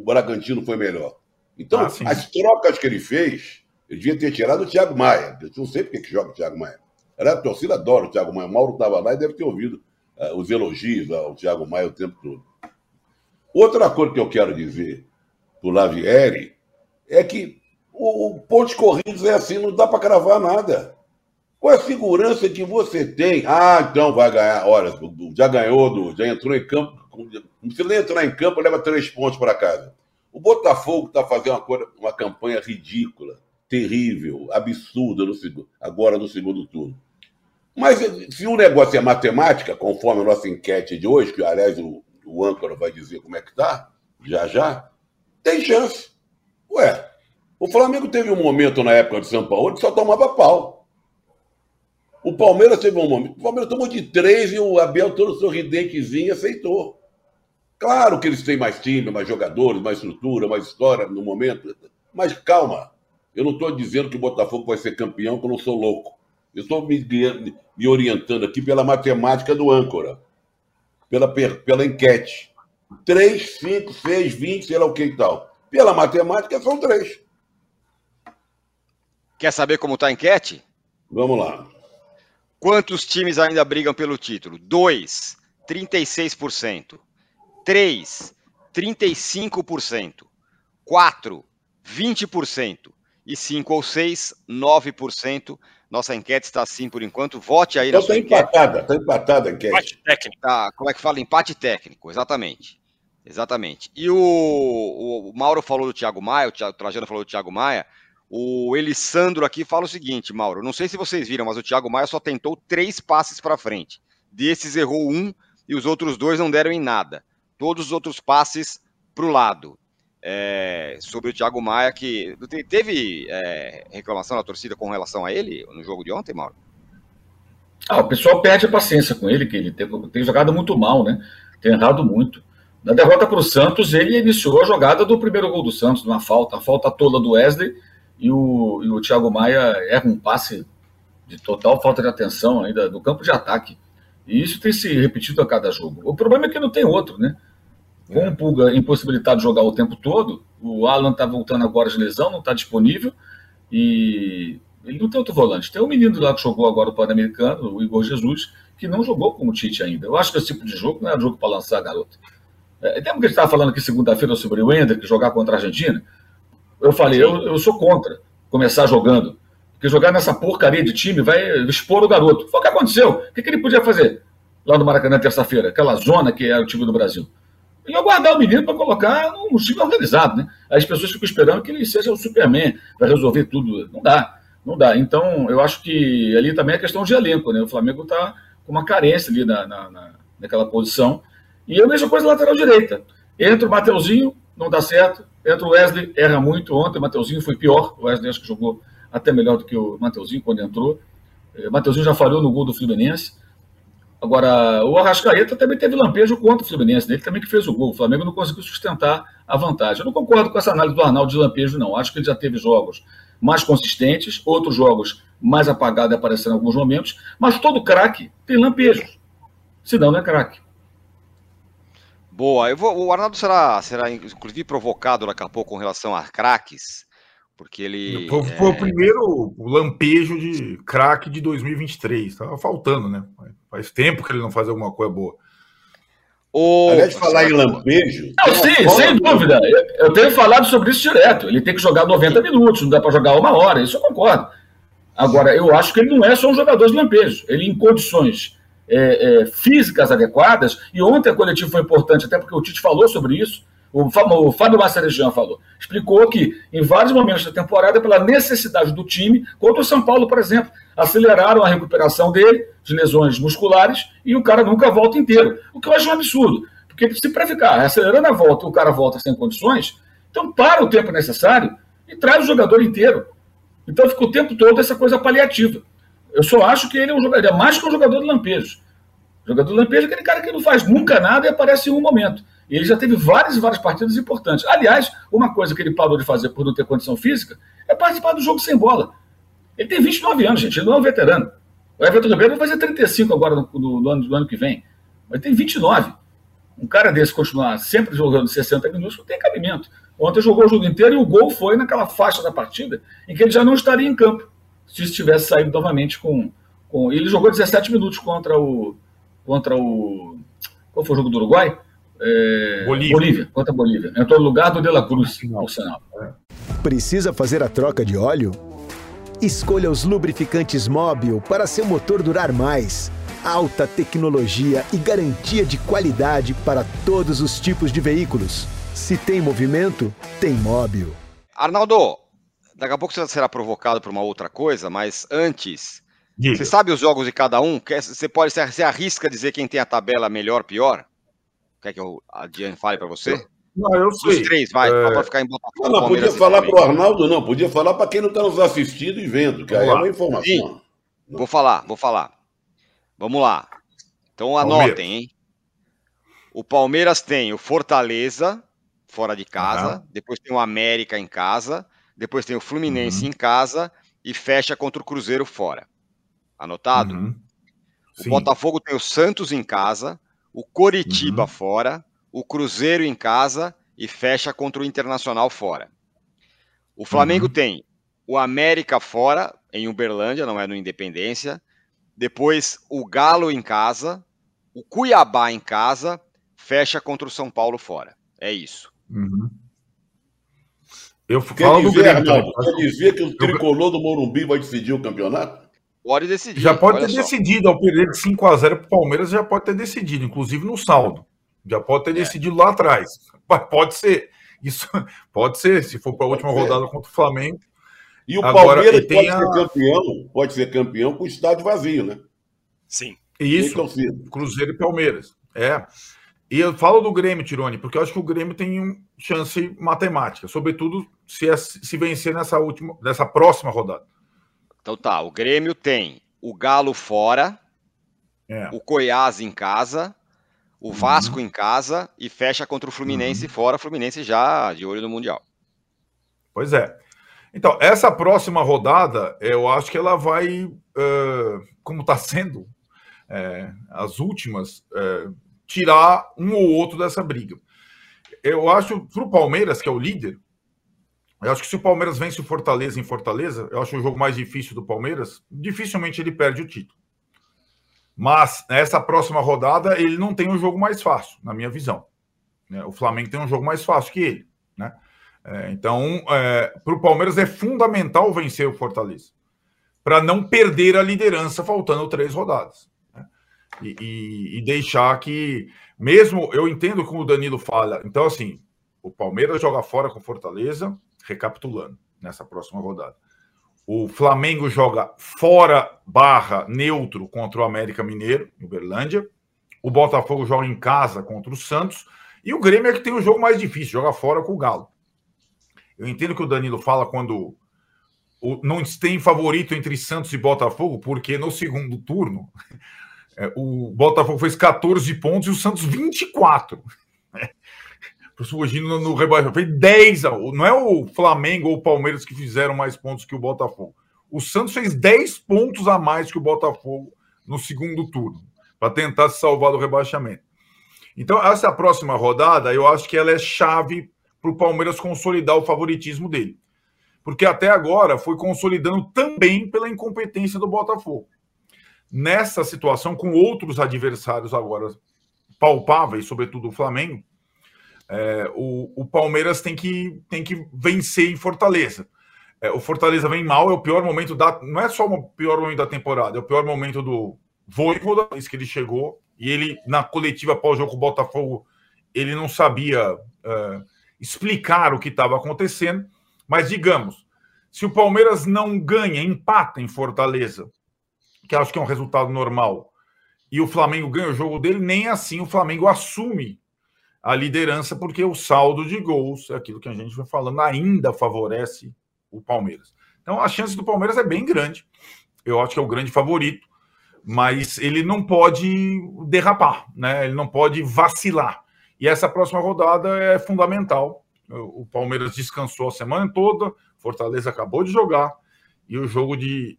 o Bragantino foi melhor. Então, ah, as trocas que ele fez, ele devia ter tirado o Thiago Maia. Eu não sei porque que joga o Thiago Maia. A torcida adora o Thiago Maia. O Mauro estava lá e deve ter ouvido uh, os elogios ao Thiago Maia o tempo todo. Outra coisa que eu quero dizer para o Lavieri é que o, o pontos corridos é assim, não dá para cravar nada. Qual é a segurança que você tem? Ah, então vai ganhar. Olha, já ganhou, já entrou em campo. Precisa nem entrar em campo, leva três pontos para casa. O Botafogo está fazendo uma, coisa, uma campanha ridícula, terrível, absurda no, agora no segundo turno. Mas se o negócio é matemática, conforme a nossa enquete de hoje, que aliás o, o âncora vai dizer como é que tá, já já, tem chance. Ué, o Flamengo teve um momento na época de São Paulo que só tomava pau. O Palmeiras teve um momento. O Palmeiras tomou de três e o Abel, todo sorridentezinho, aceitou. Claro que eles têm mais time, mais jogadores, mais estrutura, mais história no momento. Mas calma. Eu não estou dizendo que o Botafogo vai ser campeão, que eu não sou louco. Eu estou me, me orientando aqui pela matemática do âncora, pela, pela enquete. 3, 5, 6, 20, sei lá o que e tal. Pela matemática, são três. Quer saber como está a enquete? Vamos lá. Quantos times ainda brigam pelo título? 2, 36%. 3, 35%. 4, 20%. E 5 ou 6, 9%. Nossa enquete está assim por enquanto. Vote aí então na sua tá empatada, está empatada a enquete. Empate técnico. Tá, como é que fala? Empate técnico, exatamente. Exatamente. E o, o, Mauro falou do Thiago Maia, o, Thiago, o Trajano falou do Thiago Maia. O Elisandro aqui fala o seguinte, Mauro. Não sei se vocês viram, mas o Thiago Maia só tentou três passes para frente. Desses errou um e os outros dois não deram em nada. Todos os outros passes para o lado é, sobre o Thiago Maia, que teve é, reclamação da torcida com relação a ele no jogo de ontem, Mauro? Ah, o pessoal perde a paciência com ele, que ele tem, tem jogado muito mal, né? Tem errado muito. Na derrota para o Santos, ele iniciou a jogada do primeiro gol do Santos, uma falta, a falta tola do Wesley, e o, e o Thiago Maia erra um passe de total falta de atenção ainda do campo de ataque. E isso tem se repetido a cada jogo. O problema é que não tem outro, né? Com o Pulga impossibilitado de jogar o tempo todo, o Alan está voltando agora de lesão, não está disponível, e ele não tem outro volante. Tem um menino lá que jogou agora o Pan-Americano, o Igor Jesus, que não jogou como o Tite ainda. Eu acho que esse tipo de jogo não é jogo para lançar a garota. É, lembra que a gente estava falando aqui segunda-feira sobre o Ender, que jogar contra a Argentina? Eu falei, eu, eu sou contra começar jogando. Porque jogar nessa porcaria de time vai expor o garoto. Foi o que aconteceu. O que, que ele podia fazer lá no Maracanã terça-feira? Aquela zona que é o time do Brasil e aguardar o menino para colocar num time organizado, né? As pessoas ficam esperando que ele seja o Superman, para resolver tudo. Não dá, não dá. Então, eu acho que ali também é questão de elenco, né? O Flamengo está com uma carência ali na, na, na, naquela posição. E a mesma coisa lateral direita. Entra o Mateuzinho, não dá certo. Entra o Wesley, erra muito. Ontem o Mateuzinho foi pior. O Wesley acho que jogou até melhor do que o Mateuzinho quando entrou. O eh, Mateuzinho já falhou no gol do Fluminense. Agora, o Arrascaeta também teve lampejo contra o Fluminense, ele também que fez o gol. O Flamengo não conseguiu sustentar a vantagem. Eu não concordo com essa análise do Arnaldo de lampejo, não. Acho que ele já teve jogos mais consistentes, outros jogos mais apagados apareceram em alguns momentos, mas todo craque tem lampejos. Senão não é craque. Boa. Vou, o Arnaldo será, será inclusive provocado daqui a pouco com relação a craques, porque ele. Foi, foi é... o primeiro lampejo de craque de 2023. Estava faltando, né? Faz tempo que ele não faz alguma coisa boa. O... Aliás, falar em lampejo. Não, sim, sem dúvida. Eu, eu, tenho falado sobre isso direto. Ele tem que jogar 90 minutos, não dá para jogar uma hora, isso eu concordo. Agora, eu acho que ele não é só um jogador de lampejo. Ele, em condições é, é, físicas adequadas, e ontem a coletiva foi importante, até porque o Tite falou sobre isso, o, o Fábio Massarejan falou, explicou que em vários momentos da temporada, pela necessidade do time, contra o São Paulo, por exemplo, aceleraram a recuperação dele, de lesões musculares, e o cara nunca volta inteiro. O que eu acho um absurdo, porque se para ficar acelerando a volta o cara volta sem condições, então para o tempo necessário e traz o jogador inteiro. Então fica o tempo todo essa coisa paliativa. Eu só acho que ele é um jogador, é mais que um jogador de lampejo. O jogador de lampejo é aquele cara que não faz nunca nada e aparece em um momento. E ele já teve várias e várias partidas importantes. Aliás, uma coisa que ele parou de fazer por não ter condição física é participar do jogo sem bola. Ele tem 29 anos, gente, ele não é um veterano. O Everton Ribeiro vai fazer 35 agora no, no, no, ano, no ano que vem. Mas tem 29. Um cara desse continuar sempre jogando 60 minutos não tem cabimento. Ontem jogou o jogo inteiro e o gol foi naquela faixa da partida em que ele já não estaria em campo se estivesse saído novamente com. com... Ele jogou 17 minutos contra o. Contra o. Qual foi o jogo do Uruguai? É... Bolívia. Bolívia. Contra a Bolívia. Entrou no lugar do De La Cruz, no sinal. Precisa fazer a troca de óleo? Escolha os lubrificantes Móbil para seu motor durar mais. Alta tecnologia e garantia de qualidade para todos os tipos de veículos. Se tem movimento, tem Móbil. Arnaldo, daqui a pouco você será provocado por uma outra coisa, mas antes, Diga. você sabe os jogos de cada um? Você pode você arrisca dizer quem tem a tabela melhor, pior? Quer que eu, a Diane fale para você? Não, eu sei. Os três, vai, é... para ficar em Botafogo. Não, não podia falar para o Arnaldo, não. Podia falar para quem não está nos assistindo e vendo, que aí é uma informação. Sim. Vou falar, vou falar. Vamos lá. Então anotem, hein? O Palmeiras tem o Fortaleza, fora de casa, uhum. depois tem o América em casa, depois tem o Fluminense uhum. em casa e fecha contra o Cruzeiro fora. Anotado? Uhum. O Botafogo tem o Santos em casa, o Coritiba uhum. fora, o Cruzeiro em casa e fecha contra o Internacional fora. O Flamengo uhum. tem o América fora, em Uberlândia, não é no Independência. Depois o Galo em casa, o Cuiabá em casa, fecha contra o São Paulo fora. É isso. Uhum. Eu falo do Grêmio. Arnaldo, quer dizer que o tricolor do Morumbi vai decidir o campeonato? Pode decidir. Já pode ter só. decidido, ao perder de 5 a 0 para o Palmeiras, já pode ter decidido, inclusive no saldo. Já pode ter é. decidido lá atrás. Pode ser. Isso *laughs* pode ser, se for para a última ser. rodada contra o Flamengo. E o Agora, Palmeiras pode a... ser campeão, pode ser campeão com o estádio vazio, né? Sim. Isso, Cruzeiro e Palmeiras. É. E eu falo do Grêmio, Tirone, porque eu acho que o Grêmio tem um chance matemática, sobretudo se, é, se vencer nessa última, nessa próxima rodada. Então tá, o Grêmio tem o Galo fora, é. o Goiás em casa, o uhum. Vasco uhum. em casa e fecha contra o Fluminense uhum. fora, Fluminense já de olho no Mundial. Pois é. Então, essa próxima rodada, eu acho que ela vai, uh, como está sendo é, as últimas, uh, tirar um ou outro dessa briga. Eu acho, para o Palmeiras, que é o líder, eu acho que se o Palmeiras vence o Fortaleza em Fortaleza, eu acho o jogo mais difícil do Palmeiras, dificilmente ele perde o título. Mas nessa próxima rodada ele não tem um jogo mais fácil, na minha visão. Né? O Flamengo tem um jogo mais fácil que ele. Né? É, então, é, para o Palmeiras é fundamental vencer o Fortaleza para não perder a liderança faltando três rodadas. E, e, deixar que, mesmo eu entendo como o Danilo fala, então assim, o Palmeiras joga fora com Fortaleza, recapitulando nessa próxima rodada. O Flamengo joga fora barra neutro contra o América Mineiro, Uberlândia. O Botafogo joga em casa contra o Santos. E o Grêmio é que tem o jogo mais difícil, joga fora com o Galo. Eu entendo que o Danilo fala quando o, não tem favorito entre Santos e Botafogo, porque no segundo turno o Botafogo fez 14 pontos e o Santos 24 surgindo no, no rebaixamento. Foi 10. Não é o Flamengo ou o Palmeiras que fizeram mais pontos que o Botafogo. O Santos fez 10 pontos a mais que o Botafogo no segundo turno, para tentar se salvar do rebaixamento. Então, essa próxima rodada, eu acho que ela é chave para o Palmeiras consolidar o favoritismo dele. Porque até agora foi consolidando também pela incompetência do Botafogo. Nessa situação, com outros adversários agora palpáveis, sobretudo o Flamengo, é, o, o, Palmeiras tem que, tem que vencer em Fortaleza. É, o Fortaleza vem mal, é o pior momento da. Não é só o pior momento da temporada, é o pior momento do Voivoda, que ele chegou. E ele, na coletiva pós-jogo com o Botafogo, ele não sabia é, explicar o que estava acontecendo. Mas, digamos, se o Palmeiras não ganha, empata em Fortaleza, que acho que é um resultado normal, e o Flamengo ganha o jogo dele, nem assim o Flamengo assume a liderança, porque o saldo de gols, é aquilo que a gente vai falando, ainda favorece o Palmeiras. Então a chance do Palmeiras é bem grande. Eu acho que é o grande favorito, mas ele não pode derrapar, né? Ele não pode vacilar. E essa próxima rodada é fundamental. O Palmeiras descansou a semana toda, Fortaleza acabou de jogar e o jogo de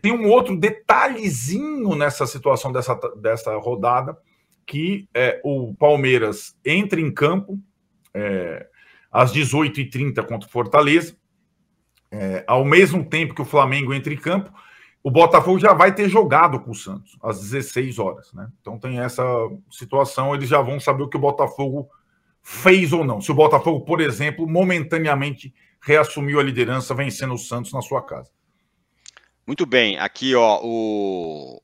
tem um outro detalhezinho nessa situação dessa, dessa rodada, que é, o Palmeiras entra em campo é, às 18h30 contra o Fortaleza, é, ao mesmo tempo que o Flamengo entra em campo, o Botafogo já vai ter jogado com o Santos às 16 horas, né? Então tem essa situação, eles já vão saber o que o Botafogo fez ou não. Se o Botafogo, por exemplo, momentaneamente reassumiu a liderança vencendo o Santos na sua casa. Muito bem, aqui ó, o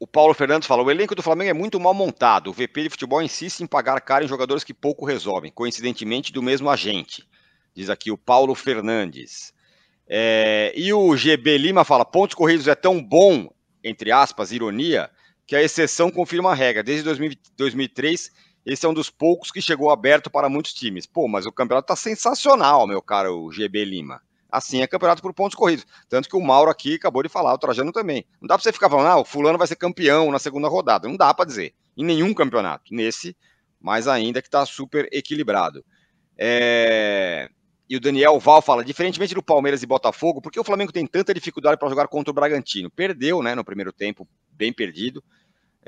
o Paulo Fernandes fala: o elenco do Flamengo é muito mal montado. O VP de futebol insiste em pagar caro em jogadores que pouco resolvem, coincidentemente do mesmo agente. Diz aqui o Paulo Fernandes. É, e o GB Lima fala: pontos corridos é tão bom, entre aspas, ironia, que a exceção confirma a regra. Desde 2000, 2003, esse é um dos poucos que chegou aberto para muitos times. Pô, mas o campeonato tá sensacional, meu caro GB Lima. Assim é campeonato por pontos corridos. Tanto que o Mauro aqui acabou de falar, o Trajano também. Não dá para você ficar falando, ah, o fulano vai ser campeão na segunda rodada. Não dá para dizer. Em nenhum campeonato. Nesse, mais ainda que está super equilibrado. É... E o Daniel Val fala, diferentemente do Palmeiras e Botafogo, por que o Flamengo tem tanta dificuldade para jogar contra o Bragantino? Perdeu, né, no primeiro tempo, bem perdido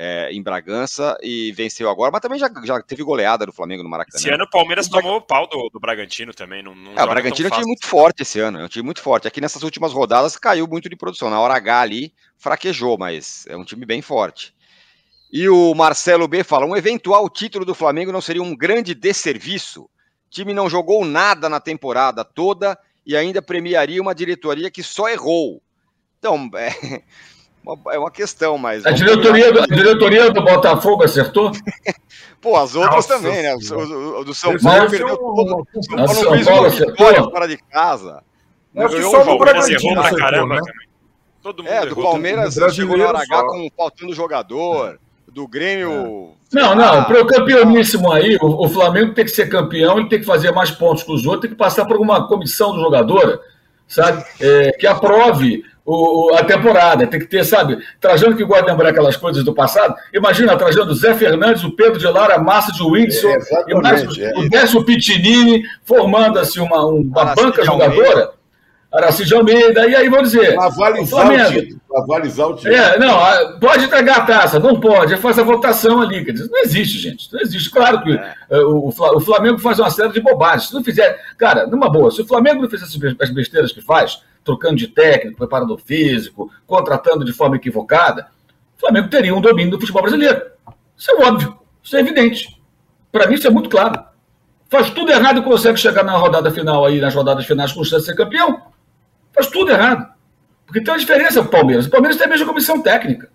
é, em Bragança e venceu agora, mas também já, já teve goleada do Flamengo no Maracanã. Esse ano o Palmeiras o tomou o pau do, do Bragantino também. Não, não é, o Bragantino é um time muito forte esse ano, é um time muito forte. Aqui nessas últimas rodadas caiu muito de produção. Na hora H ali fraquejou, mas é um time bem forte. E o Marcelo B fala: um eventual título do Flamengo não seria um grande desserviço? O time não jogou nada na temporada toda e ainda premiaria uma diretoria que só errou. Então, *laughs* é, é uma questão, mas. A diretoria, do, a diretoria do Botafogo acertou? *laughs* Pô, as outras Nossa, também, né? O, o, do São Paulo perdeu todo. O São Paulo fez uma vitória fora de casa. Eu acho que só do Bragantino acertou, caramba, né? Todo mundo é, do Palmeiras chegou no Aragá com faltando jogador. Do Grêmio. É. Não, não, para o campeoníssimo aí, o, o, Flamengo tem que ser campeão, ele tem que fazer mais pontos que os outros, tem que passar por uma comissão do jogador, sabe? É, que aprove o, a temporada. Tem que ter, sabe, Trajano que gosta de lembrar aquelas coisas do passado. Imagina, Trajano Zé Fernandes, o Pedro de Lara, Massa de Whindersson, é, mais é. o Décio Pitinini, formando assim uma, uma banca jogadora. Aracide Almeida, e aí vou dizer. Avalizar o, o título. Avalizar o título. É, não, pode entregar a taça, não pode, faz a votação ali. Quer dizer, não existe, gente. Não existe. Claro que é. Eh, o, o Flamengo faz uma série de bobagens. Se não fizer. Cara, numa boa, se o Flamengo não fizesse as besteiras que faz, trocando de técnico, preparador físico, contratando de forma equivocada, o Flamengo teria um domínio do futebol brasileiro. Isso é óbvio, isso é evidente. Para mim, isso é muito claro. Faz tudo errado e consegue chegar na rodada final aí, nas rodadas finais, com chance de ser campeão. Faz tudo errado. Porque tem uma diferença para o Palmeiras. O Palmeiras tem a mesma comissão técnica.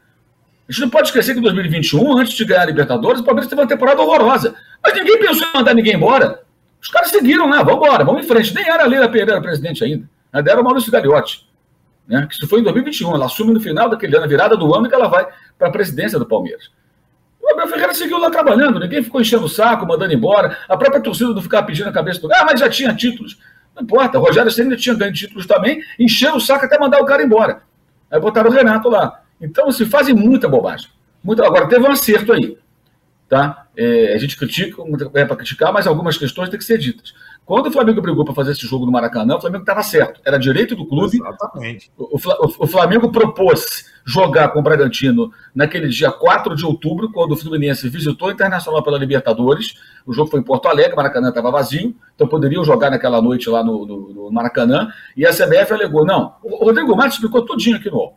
A gente não pode esquecer que em 2021, antes de ganhar a Libertadores, o Palmeiras teve uma temporada horrorosa. Mas ninguém pensou em mandar ninguém embora. Os caras seguiram, né? Vamos embora, vamos em frente. Nem era a Leila Pereira presidente ainda. Ainda era o Maurício Gagliotti. Né? Isso foi em 2021. Ela assume no final daquele ano, virada do ano, que ela vai para a presidência do Palmeiras. O Abel Ferreira seguiu lá trabalhando, ninguém ficou enchendo o saco, mandando embora. A própria torcida não ficava pedindo a cabeça do. Ah, mas já tinha títulos. Não importa, o Rogério ainda tinha ganho títulos também, encheram o saco até mandar o cara embora. Aí botaram o Renato lá. Então, se fazem muita bobagem. Muito... Agora, teve um acerto aí. Tá? É, a gente critica, é para criticar, mas algumas questões têm que ser ditas. Quando o Flamengo brigou para fazer esse jogo no Maracanã, o Flamengo estava certo. Era direito do clube. Exatamente. O, o, o, Flamengo propôs jogar com o Bragantino naquele dia 4 de outubro, quando o Fluminense visitou o Internacional pela Libertadores. O jogo foi em Porto Alegre, o Maracanã estava vazio, então poderiam jogar naquela noite lá no, no, no Maracanã. E a CBF alegou: não. O Rodrigo Matos explicou tudinho aqui no.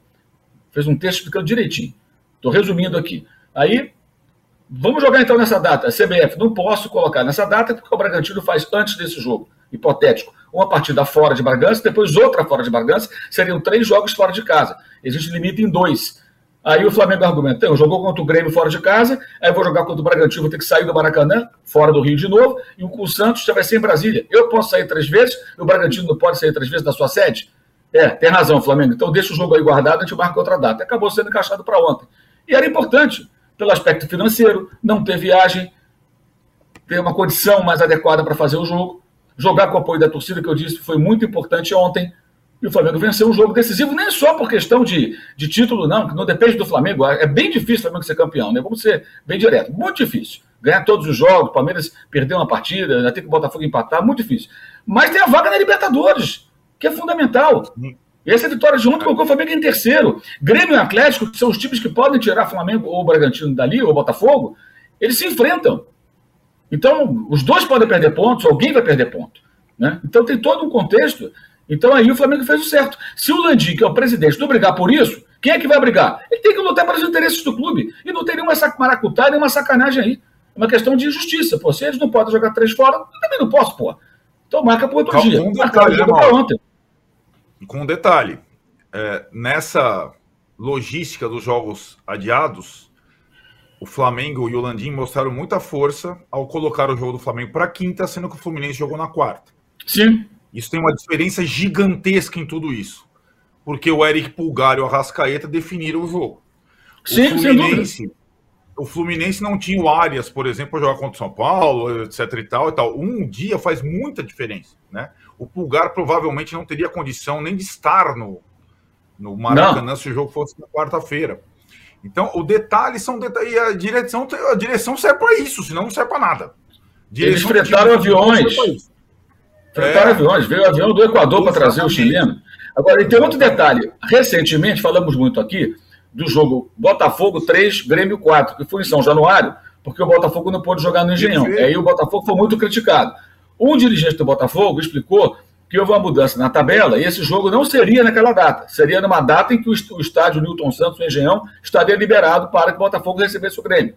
Fez um texto explicando direitinho. Estou resumindo aqui. Aí Vamos jogar então nessa data. CBF, não posso colocar nessa data porque o Bragantino faz antes desse jogo. Hipotético. Uma partida fora de Bragança, depois outra fora de Bragança. Seriam três jogos fora de casa. Existe limite em dois. Aí o Flamengo argumenta: então, jogou contra o Grêmio fora de casa, aí vou jogar contra o Bragantino, vou ter que sair do Maracanã, fora do Rio de novo, e o Santos já vai ser em Brasília. Eu posso sair três vezes, e o Bragantino não pode sair três vezes da sua sede? É, tem razão, Flamengo. Então deixa o jogo aí guardado, a gente marca outra data. Acabou sendo encaixado para ontem. E era importante pelo aspecto financeiro, não ter viagem, ter uma condição mais adequada para fazer o jogo, jogar com o apoio da torcida, que eu disse foi muito importante ontem, e o Flamengo venceu um jogo decisivo, nem só por questão de, de título, não, que não depende do Flamengo. É bem difícil o Flamengo ser campeão, né? Vamos ser bem direto. Muito difícil. Ganhar todos os jogos, o Palmeiras perder uma partida, ainda tem que o Botafogo empatar, muito difícil. Mas tem a vaga na Libertadores, que é fundamental. Essa vitória de ontem colocou o Flamengo em terceiro. Grêmio e Atlético, que são os times que podem tirar Flamengo ou Bragantino dali, ou Botafogo, eles se enfrentam. Então, os dois podem perder pontos, alguém vai perder ponto. Né? Então, tem todo um contexto. Então, aí o Flamengo fez o certo. Se o Landim, que é o presidente, não brigar por isso, quem é que vai brigar? Ele tem que lutar pelos interesses do clube. E não tem nenhuma maracutá, nenhuma sacanagem aí. É uma questão de justiça. Pô, se eles não podem jogar três fora, eu também não posso, pô. Então marca para outro dia. Um detalhe, né, para ontem. Com um detalhe. É, nessa logística dos jogos adiados, o Flamengo e o Landim mostraram muita força ao colocar o jogo do Flamengo para quinta, sendo que o Fluminense jogou na quarta. Sim. Isso tem uma diferença gigantesca em tudo isso. Porque o Eric Pulgar e o Arrascaeta definiram o jogo. O Sim, Fluminense, o Fluminense não tinha o Arias, por exemplo, para jogar contra o São Paulo, etc e tal e tal. Um dia faz muita diferença, né? O Pulgar provavelmente não teria condição nem de estar no, no Maracanã não. se o jogo fosse na quarta-feira. Então, o detalhe são detalhes. E a direção, a direção serve para isso, senão não serve para nada. Direção Eles fretaram aviões. Fretaram é. aviões. Veio o avião do Equador para trazer o chileno. Agora, e tem outro detalhe. Recentemente, falamos muito aqui do jogo Botafogo 3, Grêmio 4, que foi em São Januário, porque o Botafogo não pôde jogar no Engenhão. Aí o Botafogo foi muito criticado. Um dirigente do Botafogo explicou que houve uma mudança na tabela e esse jogo não seria naquela data. Seria numa data em que o estádio Newton Santos, no Engenhão, estaria liberado para que o Botafogo recebesse o Grêmio.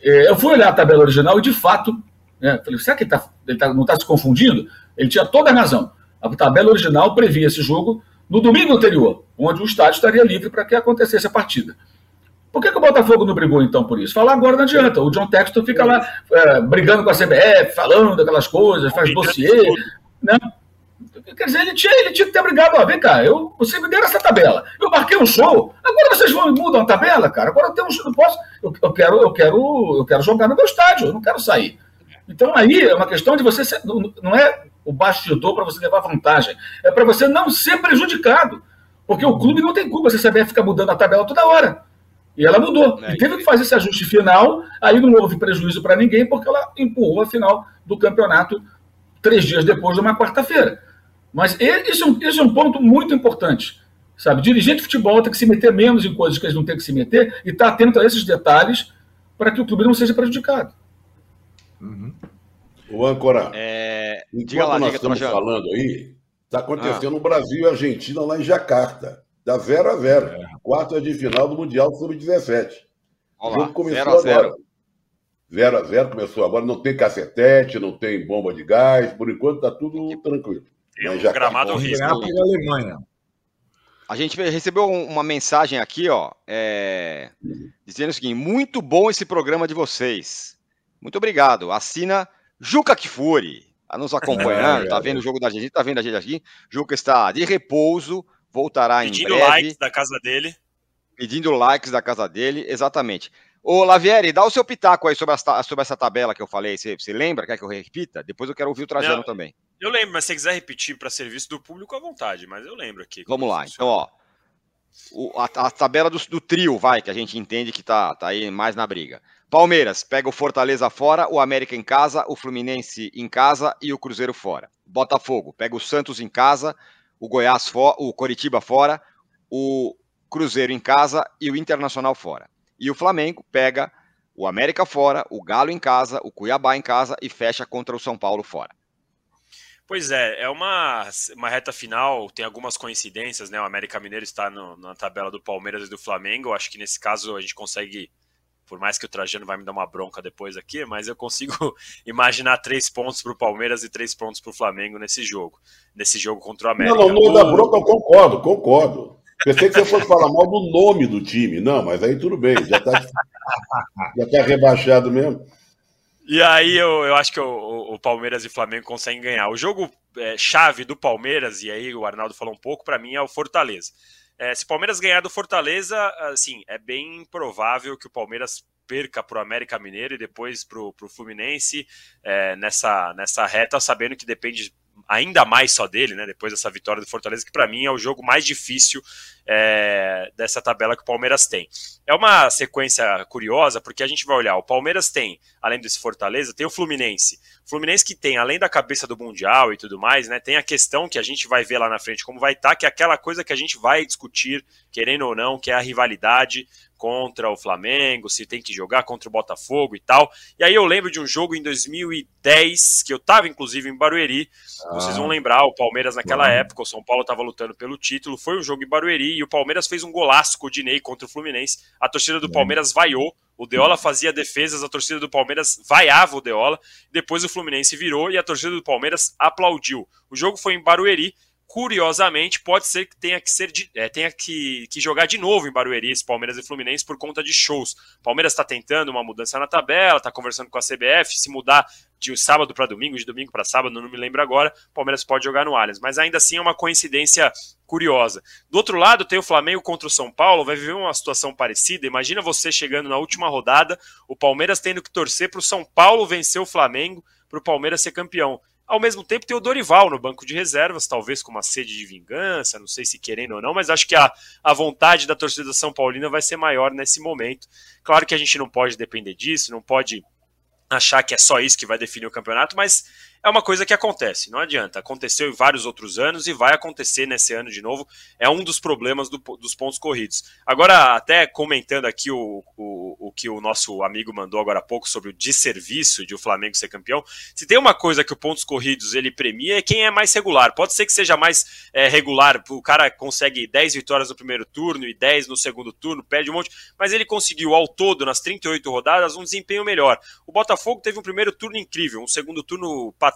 É, eu fui olhar a tabela original e, de fato, né, falei, será que ele, tá, ele tá, não está se confundindo? Ele tinha toda a razão. A tabela original previa esse jogo no domingo anterior, onde o estádio estaria livre para que acontecesse a partida. Por que, que, o Botafogo não brigou então por isso? Falar agora não adianta. O John Texton fica lá é, brigando com a CBF, falando aquelas coisas, faz dossiê. Né? Quer dizer, ele tinha, ele tinha que ter brigado. Ó, vem cá, eu, você me deram essa tabela. Eu marquei um show. Agora vocês vão mudam a tabela, cara. Agora eu tenho um, não posso. Eu, eu, quero, eu, quero, eu quero jogar no meu estádio, eu não quero sair. Então aí é uma questão de você. Ser, não é o bastidor para você levar vantagem. É para você não ser prejudicado. Porque o clube não tem culpa se a CBF ficar mudando a tabela toda hora. E ela mudou. É. E teve que fazer esse ajuste final. Aí não houve prejuízo para ninguém, porque ela empurrou a final do campeonato três dias depois de uma quarta-feira. Mas esse é, um, esse é um ponto muito importante. Sabe? Dirigente de futebol tem que se meter menos em coisas que eles não têm que se meter e estar tá atento a esses detalhes para que o clube não seja prejudicado. Uhum. O Ancora, é... enquanto lá, nós estamos falando aí, está acontecendo ah. no Brasil e Argentina lá em Jacarta. Da 0 a 0 é. Quarta de final do Mundial Sub-17. O jogo começou zero agora. 0 a 0 começou agora. Não tem cacetete, não tem bomba de gás. Por enquanto está tudo tranquilo. Tem um gramado horrível. Alemanha. A gente recebeu uma mensagem aqui, ó, é, dizendo o seguinte: muito bom esse programa de vocês. Muito obrigado. Assina Juca Kifuri está nos acompanhando, está vendo o jogo da gente, está vendo a gente aqui. Juca está de repouso, voltará Pedindo em breve. Pedindo likes da casa dele. Pedindo likes da casa dele, exatamente. Ô, Lavieri, dá o seu pitaco aí sobre, a, sobre essa tabela que eu falei. Você, você lembra? Quer que eu repita? Depois eu quero ouvir o Trajano Não, também. Eu lembro, mas se você quiser repetir para serviço do público, à vontade. Mas eu lembro aqui. Vamos lá. Funciona. Então, ó. O, a, a, tabela do, do, trio, vai, que a gente entende que tá, tá aí mais na briga. Palmeiras pega o Fortaleza fora, o América em casa, o Fluminense em casa e o Cruzeiro fora. Botafogo pega o Santos em casa, o Goiás o Coritiba fora, o Cruzeiro em casa e o Internacional fora. E o Flamengo pega o América fora, o Galo em casa, o Cuiabá em casa e fecha contra o São Paulo fora. Pois é, é uma, uma reta final, tem algumas coincidências, né? O América Mineiro está no, na tabela do Palmeiras e do Flamengo. Acho que nesse caso a gente consegue por mais que o Trajano vai me dar uma bronca depois aqui, mas eu consigo *laughs* imaginar três pontos para o Palmeiras e três pontos para o Flamengo nesse jogo, nesse jogo contra o América. Não, não, não da bronca, eu concordo, concordo. Pensei que você fosse falar mal do nome do time. Não, mas aí tudo bem, já está *laughs* já tá rebaixado mesmo. E aí eu, eu acho que o, o Palmeiras e o Flamengo conseguem ganhar. O jogo é, chave do Palmeiras, e aí o Arnaldo falou um pouco, para mim é o Fortaleza. É, se o Palmeiras ganhar do Fortaleza, assim, é bem provável que o Palmeiras perca para o América Mineiro e depois para o Fluminense é, nessa, nessa reta, sabendo que depende ainda mais só dele, né? Depois dessa vitória do Fortaleza, que para mim é o jogo mais difícil é, dessa tabela que o Palmeiras tem. É uma sequência curiosa, porque a gente vai olhar, o Palmeiras tem, além desse Fortaleza, tem o Fluminense. O Fluminense que tem, além da cabeça do Mundial e tudo mais, né, tem a questão que a gente vai ver lá na frente como vai estar, tá, que é aquela coisa que a gente vai discutir, querendo ou não, que é a rivalidade contra o Flamengo, se tem que jogar contra o Botafogo e tal. E aí eu lembro de um jogo em 2010, que eu estava inclusive em Barueri. Ah. Vocês vão lembrar, o Palmeiras naquela ah. época, o São Paulo estava lutando pelo título. Foi um jogo em Barueri e o Palmeiras fez um golaço com o Dinei contra o Fluminense. A torcida do Palmeiras vaiou. O Deola fazia defesas, a torcida do Palmeiras vaiava o Deola. Depois o Fluminense virou e a torcida do Palmeiras aplaudiu. O jogo foi em Barueri curiosamente, pode ser que tenha que ser de, é, tenha que, que, jogar de novo em Barueri, esse Palmeiras e Fluminense, por conta de shows. Palmeiras está tentando uma mudança na tabela, está conversando com a CBF, se mudar de sábado para domingo, de domingo para sábado, não me lembro agora, Palmeiras pode jogar no Allianz. Mas ainda assim é uma coincidência curiosa. Do outro lado, tem o Flamengo contra o São Paulo, vai viver uma situação parecida. Imagina você chegando na última rodada, o Palmeiras tendo que torcer para o São Paulo vencer o Flamengo, para o Palmeiras ser campeão. Ao mesmo tempo, tem o Dorival no banco de reservas, talvez com uma sede de vingança, não sei se querendo ou não, mas acho que a, a vontade da torcida São Paulina vai ser maior nesse momento. Claro que a gente não pode depender disso, não pode achar que é só isso que vai definir o campeonato, mas é uma coisa que acontece, não adianta. Aconteceu em vários outros anos e vai acontecer nesse ano de novo. É um dos problemas do, dos pontos corridos. Agora, até comentando aqui o, o, o que o nosso amigo mandou agora há pouco sobre o desserviço de o Flamengo ser campeão, se tem uma coisa que o pontos corridos ele premia é quem é mais regular. Pode ser que seja mais é, regular, o cara consegue 10 vitórias no primeiro turno e 10 no segundo turno, perde um monte, mas ele conseguiu ao todo, nas 38 rodadas, um desempenho melhor. O Botafogo teve um primeiro turno incrível, um segundo turno patético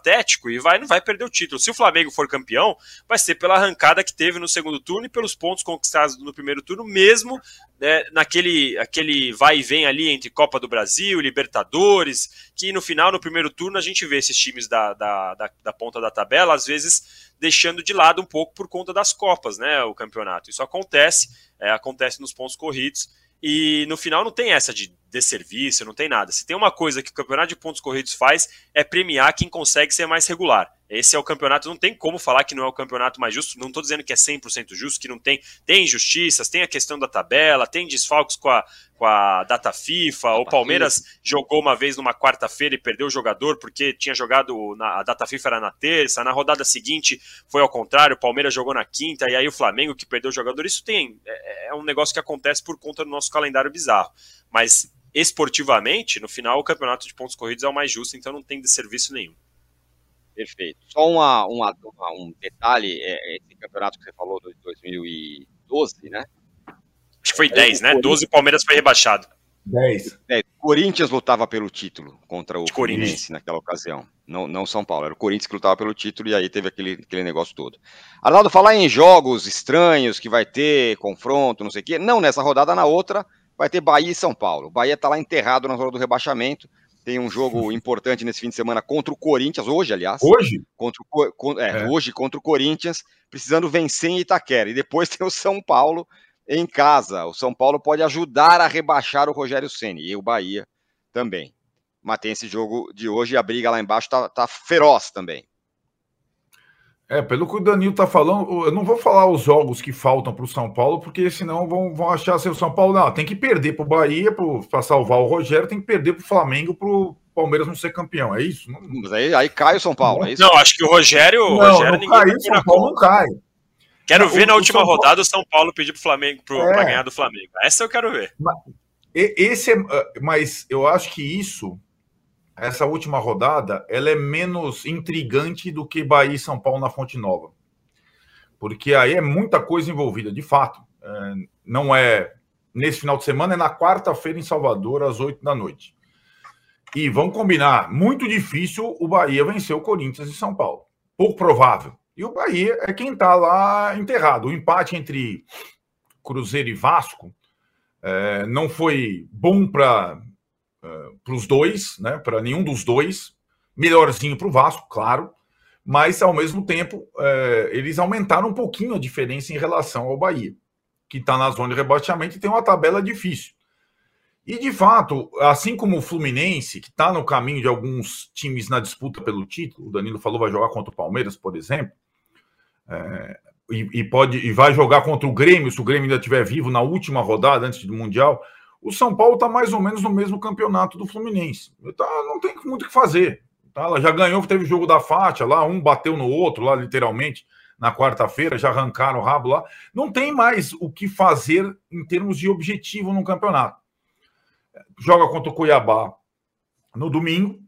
e vai, não vai perder o título. Se o Flamengo for campeão, vai ser pela arrancada que teve no segundo turno e pelos pontos conquistados no primeiro turno, mesmo né, naquele aquele vai e vem ali entre Copa do Brasil, Libertadores, que no final, no primeiro turno, a gente vê esses times da, da, da, da ponta da tabela, às vezes deixando de lado um pouco por conta das Copas, né? O campeonato. Isso acontece, é, acontece nos pontos corridos. E no final não tem essa de desserviço, não tem nada. Se tem uma coisa que o campeonato de pontos corridos faz, é premiar quem consegue ser mais regular. Esse é o campeonato, não tem como falar que não é o campeonato mais justo, não estou dizendo que é 100% justo, que não tem, tem injustiças, tem a questão da tabela, tem desfalques com a, com a data FIFA, o Palmeiras jogou uma vez numa quarta-feira e perdeu o jogador porque tinha jogado, na, a data FIFA era na terça, na rodada seguinte foi ao contrário, o Palmeiras jogou na quinta, e aí o Flamengo que perdeu o jogador, isso tem, é, é um negócio que acontece por conta do nosso calendário bizarro, mas esportivamente, no final, o campeonato de pontos corridos é o mais justo, então não tem de serviço nenhum. Perfeito. Só uma, uma, um detalhe, é, esse campeonato que você falou de 2012, né? Acho que foi 10, né? 12 o Palmeiras foi rebaixado. 10. É, Corinthians lutava pelo título contra o de Fluminense naquela ocasião. Não, não São Paulo, era o Corinthians que lutava pelo título e aí teve aquele, aquele negócio todo. Arnaldo, falar em jogos estranhos que vai ter, confronto, não sei o quê. Não nessa rodada, na outra, vai ter Bahia e São Paulo. O Bahia está lá enterrado na zona do rebaixamento. Tem um jogo importante nesse fim de semana contra o Corinthians, hoje, aliás. Hoje? Contra o, é, é. Hoje contra o Corinthians, precisando vencer em Itaquera. E depois *laughs* tem o São Paulo em casa. O São Paulo pode ajudar a rebaixar o Rogério Ceni e o Bahia também. Mas tem esse jogo de hoje e a briga lá embaixo tá, tá feroz também. É, pelo que o Danilo tá falando, eu não vou falar os jogos que faltam para o São Paulo, porque senão vão, vão achar assim, o São Paulo, não, tem que perder para o Bahia para salvar o Rogério, tem que perder para o Flamengo para o Palmeiras não ser campeão, é isso? Não... Mas aí, aí cai o São Paulo, é isso? Não, acho que o Rogério, não, Rogério não cai, o São Paulo não cai. Quero não, ver o, na última rodada o São Paulo pedir para o Flamengo para é. ganhar do Flamengo. Essa eu quero ver. Mas, esse é, mas eu acho que isso essa última rodada ela é menos intrigante do que Bahia e São Paulo na Fonte Nova. Porque aí é muita coisa envolvida, de fato. É, não é nesse final de semana, é na quarta-feira em Salvador, às oito da noite. E vamos combinar, muito difícil o Bahia vencer o Corinthians e São Paulo. Pouco provável. E o Bahia é quem está lá enterrado. O empate entre Cruzeiro e Vasco é, não foi bom para para os dois, né, para nenhum dos dois, melhorzinho para o Vasco, claro, mas ao mesmo tempo eles aumentaram um pouquinho a diferença em relação ao Bahia, que está na zona de rebaixamento e tem uma tabela difícil. E de fato, assim como o Fluminense, que está no caminho de alguns times na disputa pelo título, o Danilo falou vai jogar contra o Palmeiras, por exemplo, é, e, e, pode e vai jogar contra o Grêmio, se o Grêmio ainda estiver vivo na última rodada antes do Mundial, o São Paulo está mais ou menos no mesmo campeonato do Fluminense. Então não tem muito o que fazer. Tá? Ela já ganhou, teve o jogo da faixa lá, um bateu no outro lá, literalmente, na quarta-feira, já arrancaram o rabo lá. Não tem mais o que fazer em termos de objetivo no campeonato. Joga contra o Cuiabá no domingo,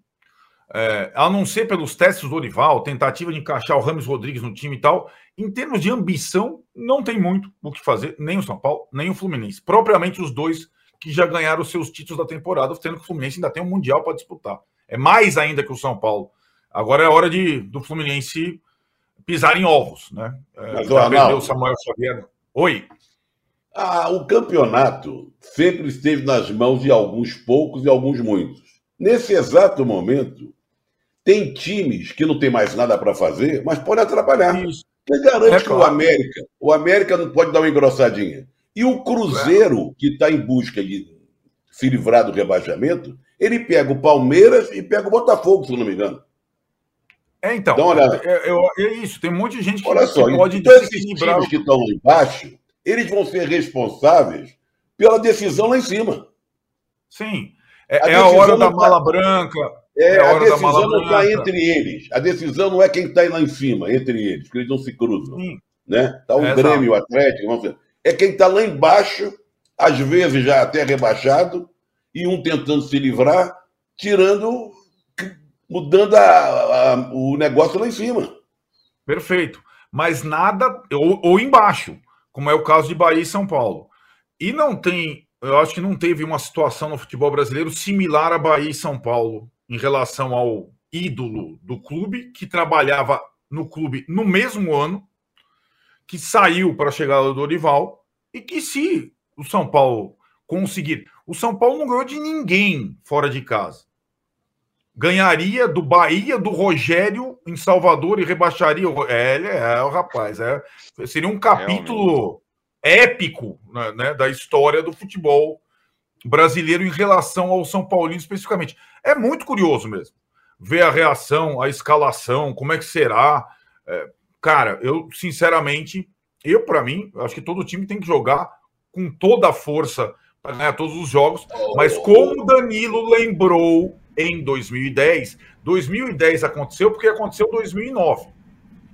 é, a não ser pelos testes do Orival, tentativa de encaixar o Rames Rodrigues no time e tal, em termos de ambição, não tem muito o que fazer, nem o São Paulo, nem o Fluminense. Propriamente os dois que já ganharam os seus títulos da temporada, tendo que o Fluminense ainda tem um Mundial para disputar. É mais ainda que o São Paulo. Agora é hora de, do Fluminense pisar em ovos, né? É, Mas, o Samuel Xavier. Oi. Ah, o campeonato sempre esteve nas mãos de alguns poucos e alguns muitos. Nesse exato momento, tem times que não tem mais nada para fazer, mas pode atrapalhar. Isso. Quem garante é que claro. o América, o América não pode dar uma engrossadinha? E o Cruzeiro, é. que está em busca de se livrar do rebaixamento, ele pega o Palmeiras e pega o Botafogo, se não me engano. É, então. então olha, é, é, é, isso, tem um monte de gente que, olha só, que pode então esses times que estão lá embaixo, eles vão ser responsáveis pela decisão lá em cima. Sim. É a, é a hora da tá... mala branca, é, é a, a decisão não está entre eles. A decisão não é quem está lá em cima, entre eles, porque eles não se cruzam. Sim. Né? Está o é, Grêmio, o Atlético, vamos ver. É quem está lá embaixo, às vezes já até rebaixado, e um tentando se livrar, tirando, mudando a, a, o negócio lá em cima. Perfeito. Mas nada, ou, ou embaixo, como é o caso de Bahia e São Paulo. E não tem, eu acho que não teve uma situação no futebol brasileiro similar a Bahia e São Paulo em relação ao ídolo do clube, que trabalhava no clube no mesmo ano, que saiu para a chegada do Dorival, e que se o São Paulo conseguir. O São Paulo não ganhou de ninguém fora de casa. Ganharia do Bahia, do Rogério em Salvador e rebaixaria. É, ele é, o rapaz. É, seria um capítulo Realmente. épico né, né, da história do futebol brasileiro em relação ao São Paulino especificamente. É muito curioso mesmo ver a reação, a escalação, como é que será. É, cara, eu sinceramente, eu para mim, acho que todo time tem que jogar com toda a força para ganhar todos os jogos. Mas como o Danilo lembrou em 2010, 2010 aconteceu porque aconteceu 2009.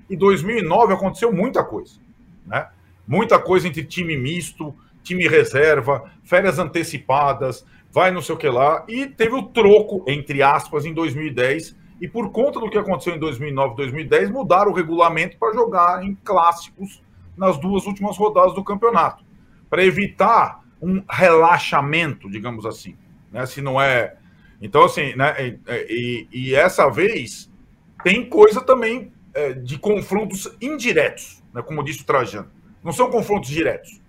E 2009 aconteceu muita coisa, né? Muita coisa entre time misto, time reserva, férias antecipadas, vai não sei o que lá, e teve o troco, entre aspas, em 2010, e por conta do que aconteceu em 2009 e 2010, mudaram o regulamento para jogar em clássicos nas duas últimas rodadas do campeonato, para evitar um relaxamento, digamos assim, né? Se não é. Então, assim, né? E, e essa vez tem coisa também é, de confrontos indiretos, né? Como disse o Trajano. Não são confrontos diretos.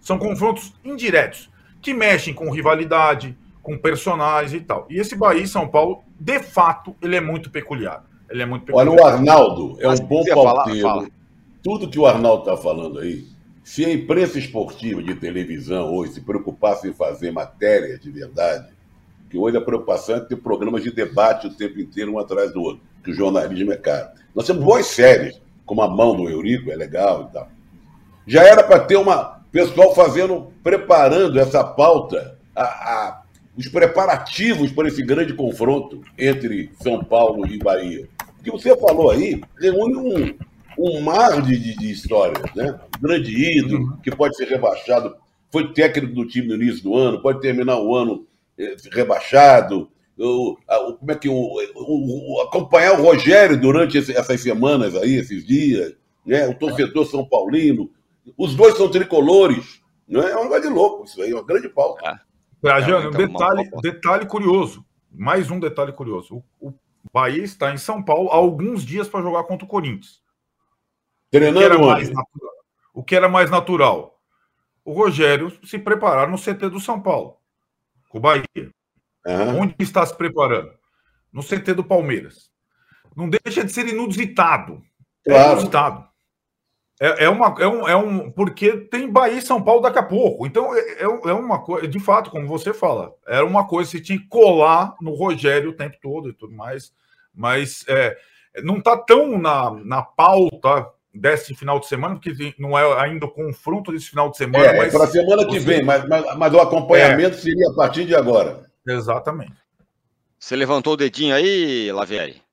São confrontos indiretos, que mexem com rivalidade, com personagens e tal. E esse Bahia e São Paulo, de fato, ele é muito peculiar. Ele é muito peculiar. Olha, o Arnaldo é um bom palteiro. Tudo que o Arnaldo está falando aí, se a imprensa esportiva de televisão hoje se preocupasse em fazer matérias de verdade, que hoje a preocupação é ter programas de debate o tempo inteiro um atrás do outro, que o jornalismo é caro. Nós temos boas séries, como a mão do Eurico, é legal e tal. Já era para ter uma pessoal fazendo, preparando essa pauta, a, a, os preparativos para esse grande confronto entre São Paulo e Bahia. O que você falou aí reúne um, um mar de, de, histórias, né? grande ídolo, uhum. que pode ser rebaixado, foi técnico do time no início do ano, pode terminar o ano eh, rebaixado. O, a, como é que o, o, o, acompanhar o Rogério durante esse, essas semanas aí, esses dias, né? O torcedor São Paulino, os dois são tricolores. Não é? é um negócio de louco isso aí, é uma grande pauta. É. Trajano, um detalhe, detalhe curioso. Mais um detalhe curioso. O, o Bahia está em São Paulo há alguns dias para jogar contra o Corinthians. Treinando o que, mais natural, o que era mais natural? O Rogério se preparar no CT do São Paulo, com o Bahia. Uhum. Onde está se preparando? No CT do Palmeiras. Não deixa de ser inusitado. É claro. É inusitado. É, é, uma, é, um, é um. Porque tem Bahia e São Paulo daqui a pouco. Então, é, é, é uma coisa. De fato, como você fala, era uma coisa que tinha que colar no Rogério o tempo todo e tudo mais. Mas é, não está tão na, na pauta desse final de semana, porque não é ainda o confronto desse final de semana. É, mas... para a semana que vem, mas, mas, mas o acompanhamento é. seria a partir de agora. Exatamente. Você levantou o dedinho aí, Lavieri?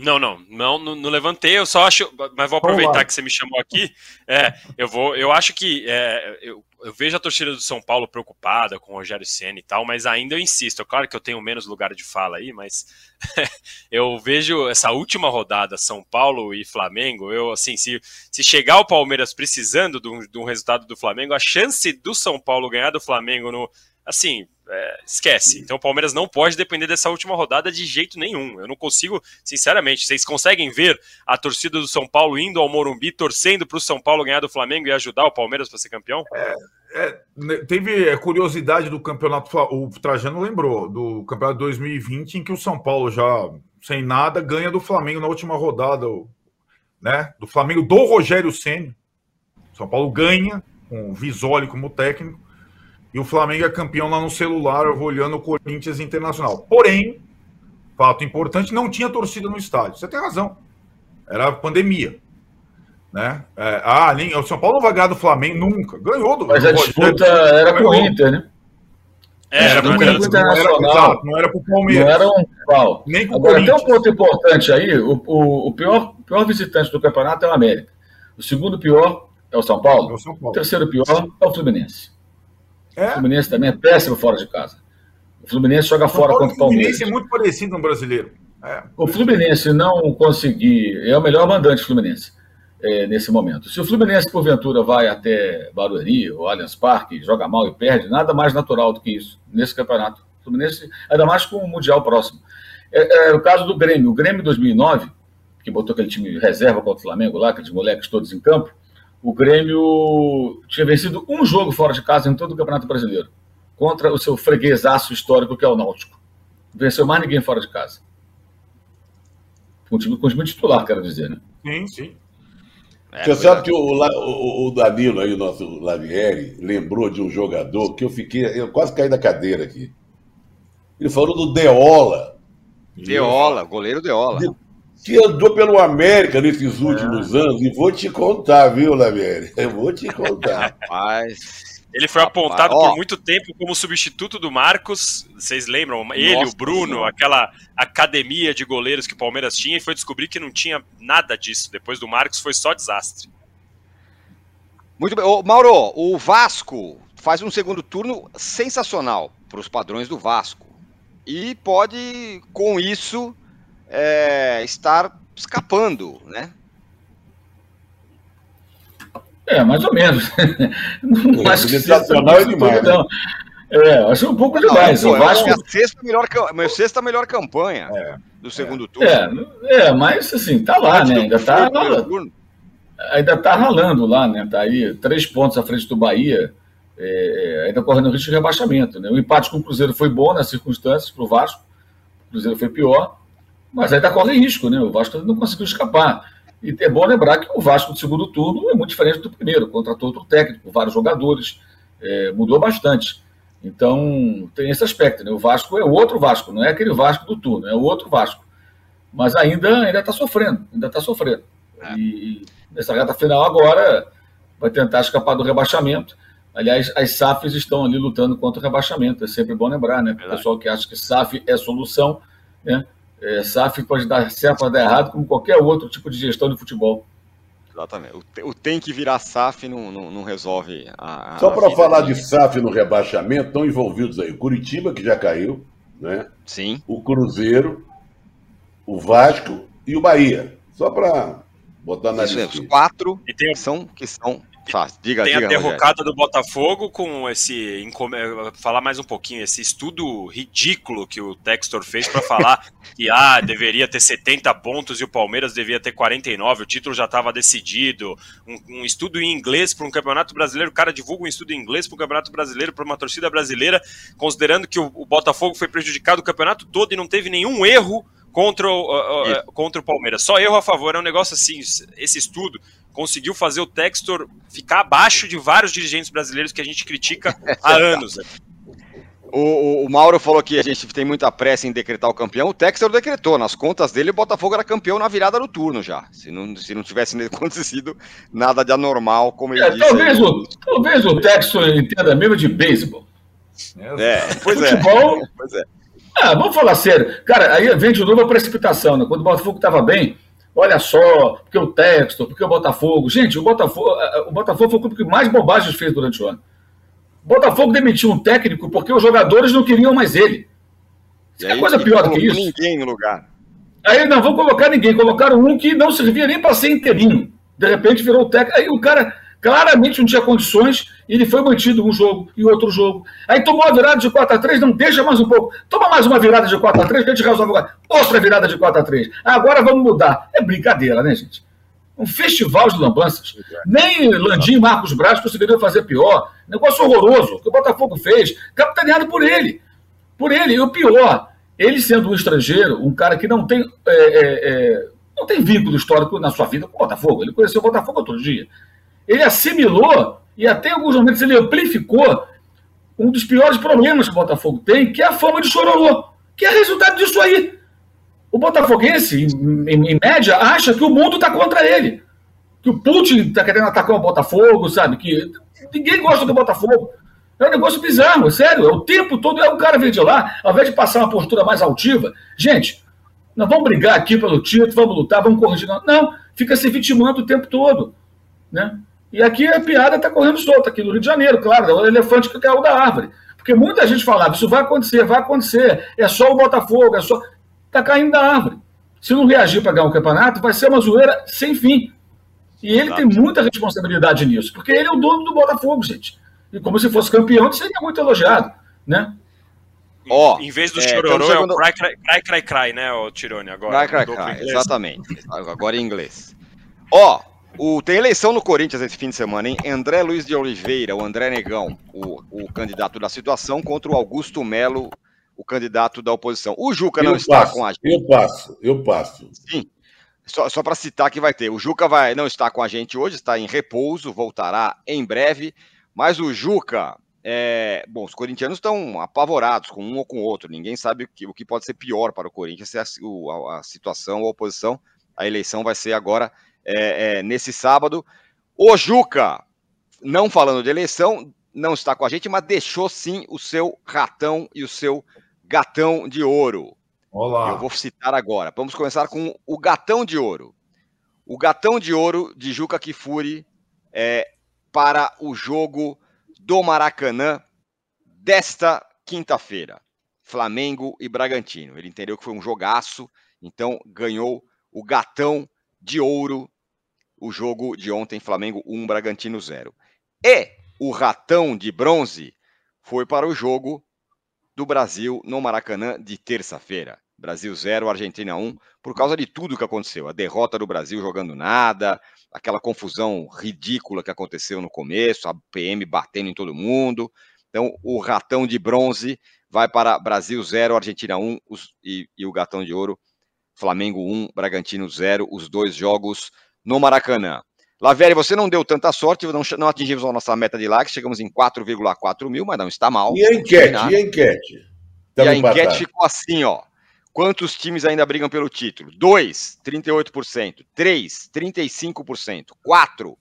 Não, não, não, não, levantei, eu só acho, mas vou aproveitar que você me chamou aqui. É, eu vou, eu acho que é, eu, eu, vejo a torcida do São Paulo preocupada com o Rogério Senna e tal, mas ainda eu insisto. É claro que eu tenho menos lugar de fala aí, mas *laughs* eu vejo essa última rodada São Paulo e Flamengo. Eu assim, se, se chegar o Palmeiras precisando de um, de um resultado do Flamengo, a chance do São Paulo ganhar do Flamengo no assim, é, esquece. Então o Palmeiras não pode depender dessa última rodada de jeito nenhum. Eu não consigo, sinceramente, vocês conseguem ver a torcida do São Paulo indo ao Morumbi, torcendo para o São Paulo ganhar do Flamengo e ajudar o Palmeiras para ser campeão? É, é, né, teve curiosidade do campeonato, o Trajano lembrou, do campeonato 2020, em que o São Paulo já sem nada ganha do Flamengo na última rodada, né? Do Flamengo do Rogério Ceni. São Paulo ganha com o Visoli como técnico e o Flamengo é campeão lá no celular, olhando o Corinthians Internacional. Porém, fato importante, não tinha torcida no estádio. Você tem razão. Era pandemia. Né? É, ah, nem, o São Paulo não vai ganhar do Flamengo nunca. Ganhou do Mas a disputa era com o Inter, né? É, era, do Inter Internacional. Não era para o Palmeiras. Não era um pau. Nem com Agora, tem um ponto importante aí: o, o, o pior, pior visitante do campeonato é o América. O segundo pior é o São Paulo. É o, São Paulo. o terceiro pior é o Fluminense. É? O Fluminense também é péssimo fora de casa. O Fluminense joga fora contra o Palmeiras. O Fluminense é muito parecido no brasileiro. É. O Fluminense não conseguir. É o melhor mandante Fluminense é, nesse momento. Se o Fluminense, porventura, vai até Barueri ou Allianz Parque, joga mal e perde, nada mais natural do que isso nesse campeonato. O Fluminense, ainda mais com o Mundial próximo. É, é o caso do Grêmio. O Grêmio 2009, que botou aquele time reserva contra o Flamengo lá, aqueles moleques todos em campo, o Grêmio tinha vencido um jogo fora de casa em todo o Campeonato Brasileiro, contra o seu freguesaço histórico, que é o Náutico. Venceu mais ninguém fora de casa. Com o time, com o time titular, quero dizer, né? Sim, sim. É, Você sabe que o, o, o, Danilo aí, o nosso Lavieri, lembrou de um jogador que eu fiquei. Eu quase caí da cadeira aqui. Ele falou do Deola. Deola, goleiro Deola. De, que andou pelo América nesses últimos é. anos, e vou te contar, viu, Lavieri? *laughs* Eu vou te contar. Rapaz. Ele foi Rapaz, apontado ó. por muito tempo como substituto do Marcos. Vocês lembram? Ele, Nossa, o Bruno, senhora. aquela academia de goleiros que o Palmeiras tinha, e foi descobrir que não tinha nada disso. Depois do Marcos foi só desastre. Muito bem. Ô, Mauro, o Vasco faz um segundo turno sensacional para os padrões do Vasco. E pode, com isso, é, estar escapando, né? É, mais ou menos. *laughs* Não acho que sensacional é demais. Não. É, acho um pouco demais. Não, Vasco... é a sexta melhor, a sexta melhor campanha é, do segundo é. turno. É, é, mas assim, tá lá, né? Ainda tá, ralando, ainda tá ralando lá, né? Tá aí três pontos à frente do Bahia, é, ainda correndo risco de rebaixamento. Né? O empate com o Cruzeiro foi bom nas circunstâncias para o Vasco, o Cruzeiro foi pior, mas ainda corre risco, né? O Vasco não conseguiu escapar. E é bom lembrar que o Vasco do segundo turno é muito diferente do primeiro, contratou outro técnico, vários jogadores, é, mudou bastante. Então, tem esse aspecto, né? O Vasco é outro Vasco, não é aquele Vasco do turno, é o outro Vasco. Mas ainda ainda está sofrendo, ainda está sofrendo. É. E nessa reta final agora vai tentar escapar do rebaixamento. Aliás, as SAFs estão ali lutando contra o rebaixamento, é sempre bom lembrar, né? O pessoal que acha que SAF é solução, né? É, SAF pode dar certo, pode dar errado, como qualquer outro tipo de gestão de futebol. Exatamente. O, tem que virar SAF não, não, não resolve a. a Só para falar de SAF no rebaixamento, estão envolvidos aí o Curitiba, que já caiu, né? Sim. O Cruzeiro, o Vasco e o Bahia. Só para botar na lista. Os quatro e tem... são, que são diga, tem diga, a derrocada do Botafogo com esse. Falar mais um pouquinho, esse estudo ridículo que o Textor fez para falar *laughs* que ah, deveria ter 70 pontos e o Palmeiras devia ter 49, o título já estava decidido. Um, um, estudo em inglês para um campeonato brasileiro, o cara divulga um estudo em inglês para um campeonato brasileiro, para uma torcida brasileira, considerando que o, o Botafogo foi prejudicado o campeonato todo e não teve nenhum erro contra o, uh, uh, contra o Palmeiras. Só erro a favor, é um negócio assim, esse estudo conseguiu fazer o Textor ficar abaixo de vários dirigentes brasileiros que a gente critica há *laughs* anos. O, o, o, Mauro falou que a gente tem muita pressa em decretar o campeão. O Textor decretou. Nas contas dele, o Botafogo era campeão na virada do turno já. Se não, se não tivesse *laughs* acontecido nada de anormal, como ele é, disse. Talvez, aí. o, talvez o Textor entenda mesmo de beisebol. É, pois é. Futebol, pois é. Ah, vamos falar sério. Cara, aí vem de novo a precipitação, né? Quando o Botafogo estava bem, olha só, porque o Textor, porque o Botafogo. Gente, o Botafogo, o Botafogo foi o clube que mais bobagens fez durante o ano. O Botafogo demitiu um técnico porque os jogadores não queriam mais ele. Isso é coisa pior do que isso. ninguém no lugar. Aí não vão colocar ninguém, colocaram um que não servia nem para ser interino. De repente virou técnico. Aí o cara claramente não tinha condições e ele foi mantido um jogo e outro jogo. Aí tomou a virada de 4 a 3 não deixa mais um pouco. Toma mais uma virada de 4 a 3 que a gente resolve agora. Outra virada de 4 a 3 Agora vamos mudar. É brincadeira, né, gente? Um festival de lambanças. Nem Landim e Marcos Braz conseguiriam fazer pior. Negócio horroroso que o Botafogo fez, capitaneado por ele. Por ele. E o pior, ele sendo um estrangeiro, um cara que não tem, é, é, é, não tem vínculo histórico na sua vida com o Botafogo. Ele conheceu o Botafogo outro dia ele assimilou e até em alguns momentos ele amplificou um dos piores problemas que o Botafogo tem, que é a fama de chororô, que é resultado disso aí. O botafoguense, em, em, média, acha que o mundo está contra ele. Que o Putin está querendo atacar o Botafogo, sabe? Que ninguém gosta do Botafogo. É um negócio bizarro, é sério. É o tempo todo, é o cara vem de lá, ao invés de passar uma postura mais altiva. Gente, nós vamos brigar aqui pelo título, vamos lutar, vamos corrigir. Não, fica se vitimando o tempo todo. Né? E aqui a piada está correndo solta, aqui no Rio de Janeiro, claro, é o elefante que caiu da árvore. Porque muita gente falava, isso vai acontecer, vai acontecer, é só o Botafogo, é só. Está caindo da árvore. Se não reagir para ganhar um campeonato, vai ser uma zoeira sem fim. E ele Exato. tem muita responsabilidade nisso, porque ele é o dono do Botafogo, gente. E como se fosse campeão, ele seria muito elogiado, né? Ó, oh, em vez do é, chororô, chegando... é o cry, cry, cry, cry, cry, né, o Tirone, agora. Cry, cry, cry, exatamente. Agora em inglês. Ó, oh, o, tem eleição no Corinthians esse fim de semana, hein? André Luiz de Oliveira, o André Negão, o, o candidato da situação, contra o Augusto Melo, o candidato da oposição. O Juca não está com a gente. Eu passo, eu passo. Sim. Só, só para citar que vai ter. O Juca vai não está com a gente hoje, está em repouso, voltará em breve. Mas o Juca, é, bom, os corintianos estão apavorados com um ou com o outro. Ninguém sabe o que, o que pode ser pior para o Corinthians, se a, a, a situação a oposição. A eleição vai ser agora é, é, nesse sábado. O Juca, não falando de eleição, não está com a gente, mas deixou sim o seu ratão e o seu gatão de ouro. Olá. Eu vou citar agora. Vamos começar com o gatão de ouro. O gatão de ouro de Juca Kifuri é para o jogo do Maracanã desta quinta-feira. Flamengo e Bragantino. Ele entendeu que foi um jogaço, então ganhou o gatão de ouro o jogo de ontem, Flamengo 1, Bragantino 0. E o ratão de bronze foi para o jogo do Brasil no Maracanã de terça-feira. Brasil 0, Argentina 1, por causa de tudo que aconteceu. A derrota do Brasil jogando nada, aquela confusão ridícula que aconteceu no começo, a PM batendo em todo mundo. Então, o ratão de bronze vai para Brasil 0, Argentina 1 os, e, e o gatão de ouro Flamengo 1, Bragantino 0, os dois jogos no Maracanã. Laveri, você não deu tanta sorte, não, não atingimos a nossa meta de likes, chegamos em 4,4 mil, mas não está mal. E a enquete? E a enquete? e a enquete ficou assim, ó. Quantos times ainda brigam pelo título? 2, 38%. 3, 35%. 4,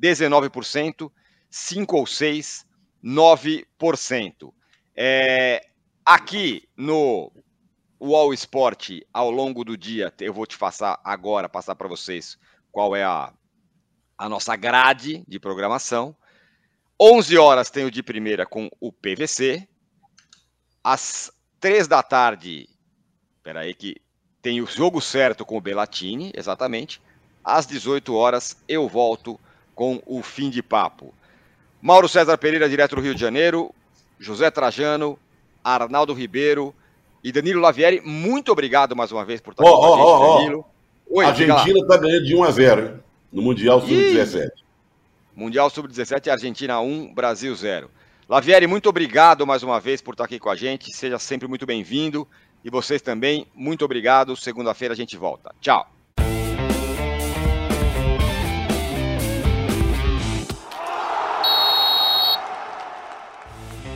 19%. 5 ou 6, 9%. É, aqui no o All Sport ao longo do dia, eu vou te passar agora, passar para vocês qual é a, a nossa grade de programação. 11 horas tem o de primeira com o PVC. Às 3 da tarde, espera aí que tem o jogo certo com o Belatini, exatamente. Às 18 horas eu volto com o fim de papo. Mauro César Pereira, direto do Rio de Janeiro, José Trajano, Arnaldo Ribeiro, e Danilo Lavieri, muito obrigado mais uma vez por estar oh, com a gente, oh, Danilo. Oi, a Argentina está ganhando de 1 a 0 no Mundial Sub-17. Mundial Sub-17, Argentina 1, Brasil 0. Lavieri, muito obrigado mais uma vez por estar aqui com a gente. Seja sempre muito bem-vindo. E vocês também, muito obrigado. Segunda-feira a gente volta. Tchau.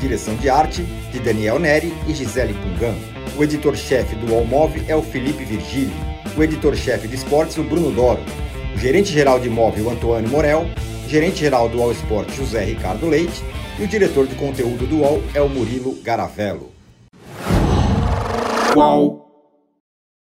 Direção de arte de Daniel Neri e Gisele Pungan. O editor-chefe do Allmove é o Felipe Virgílio. O editor-chefe de esportes, o Bruno Doro. O gerente-geral de imóvel, Antônio Morel. Gerente-geral do All Sport, José Ricardo Leite. E o diretor de conteúdo do UOL é o Murilo Garavello. Qual?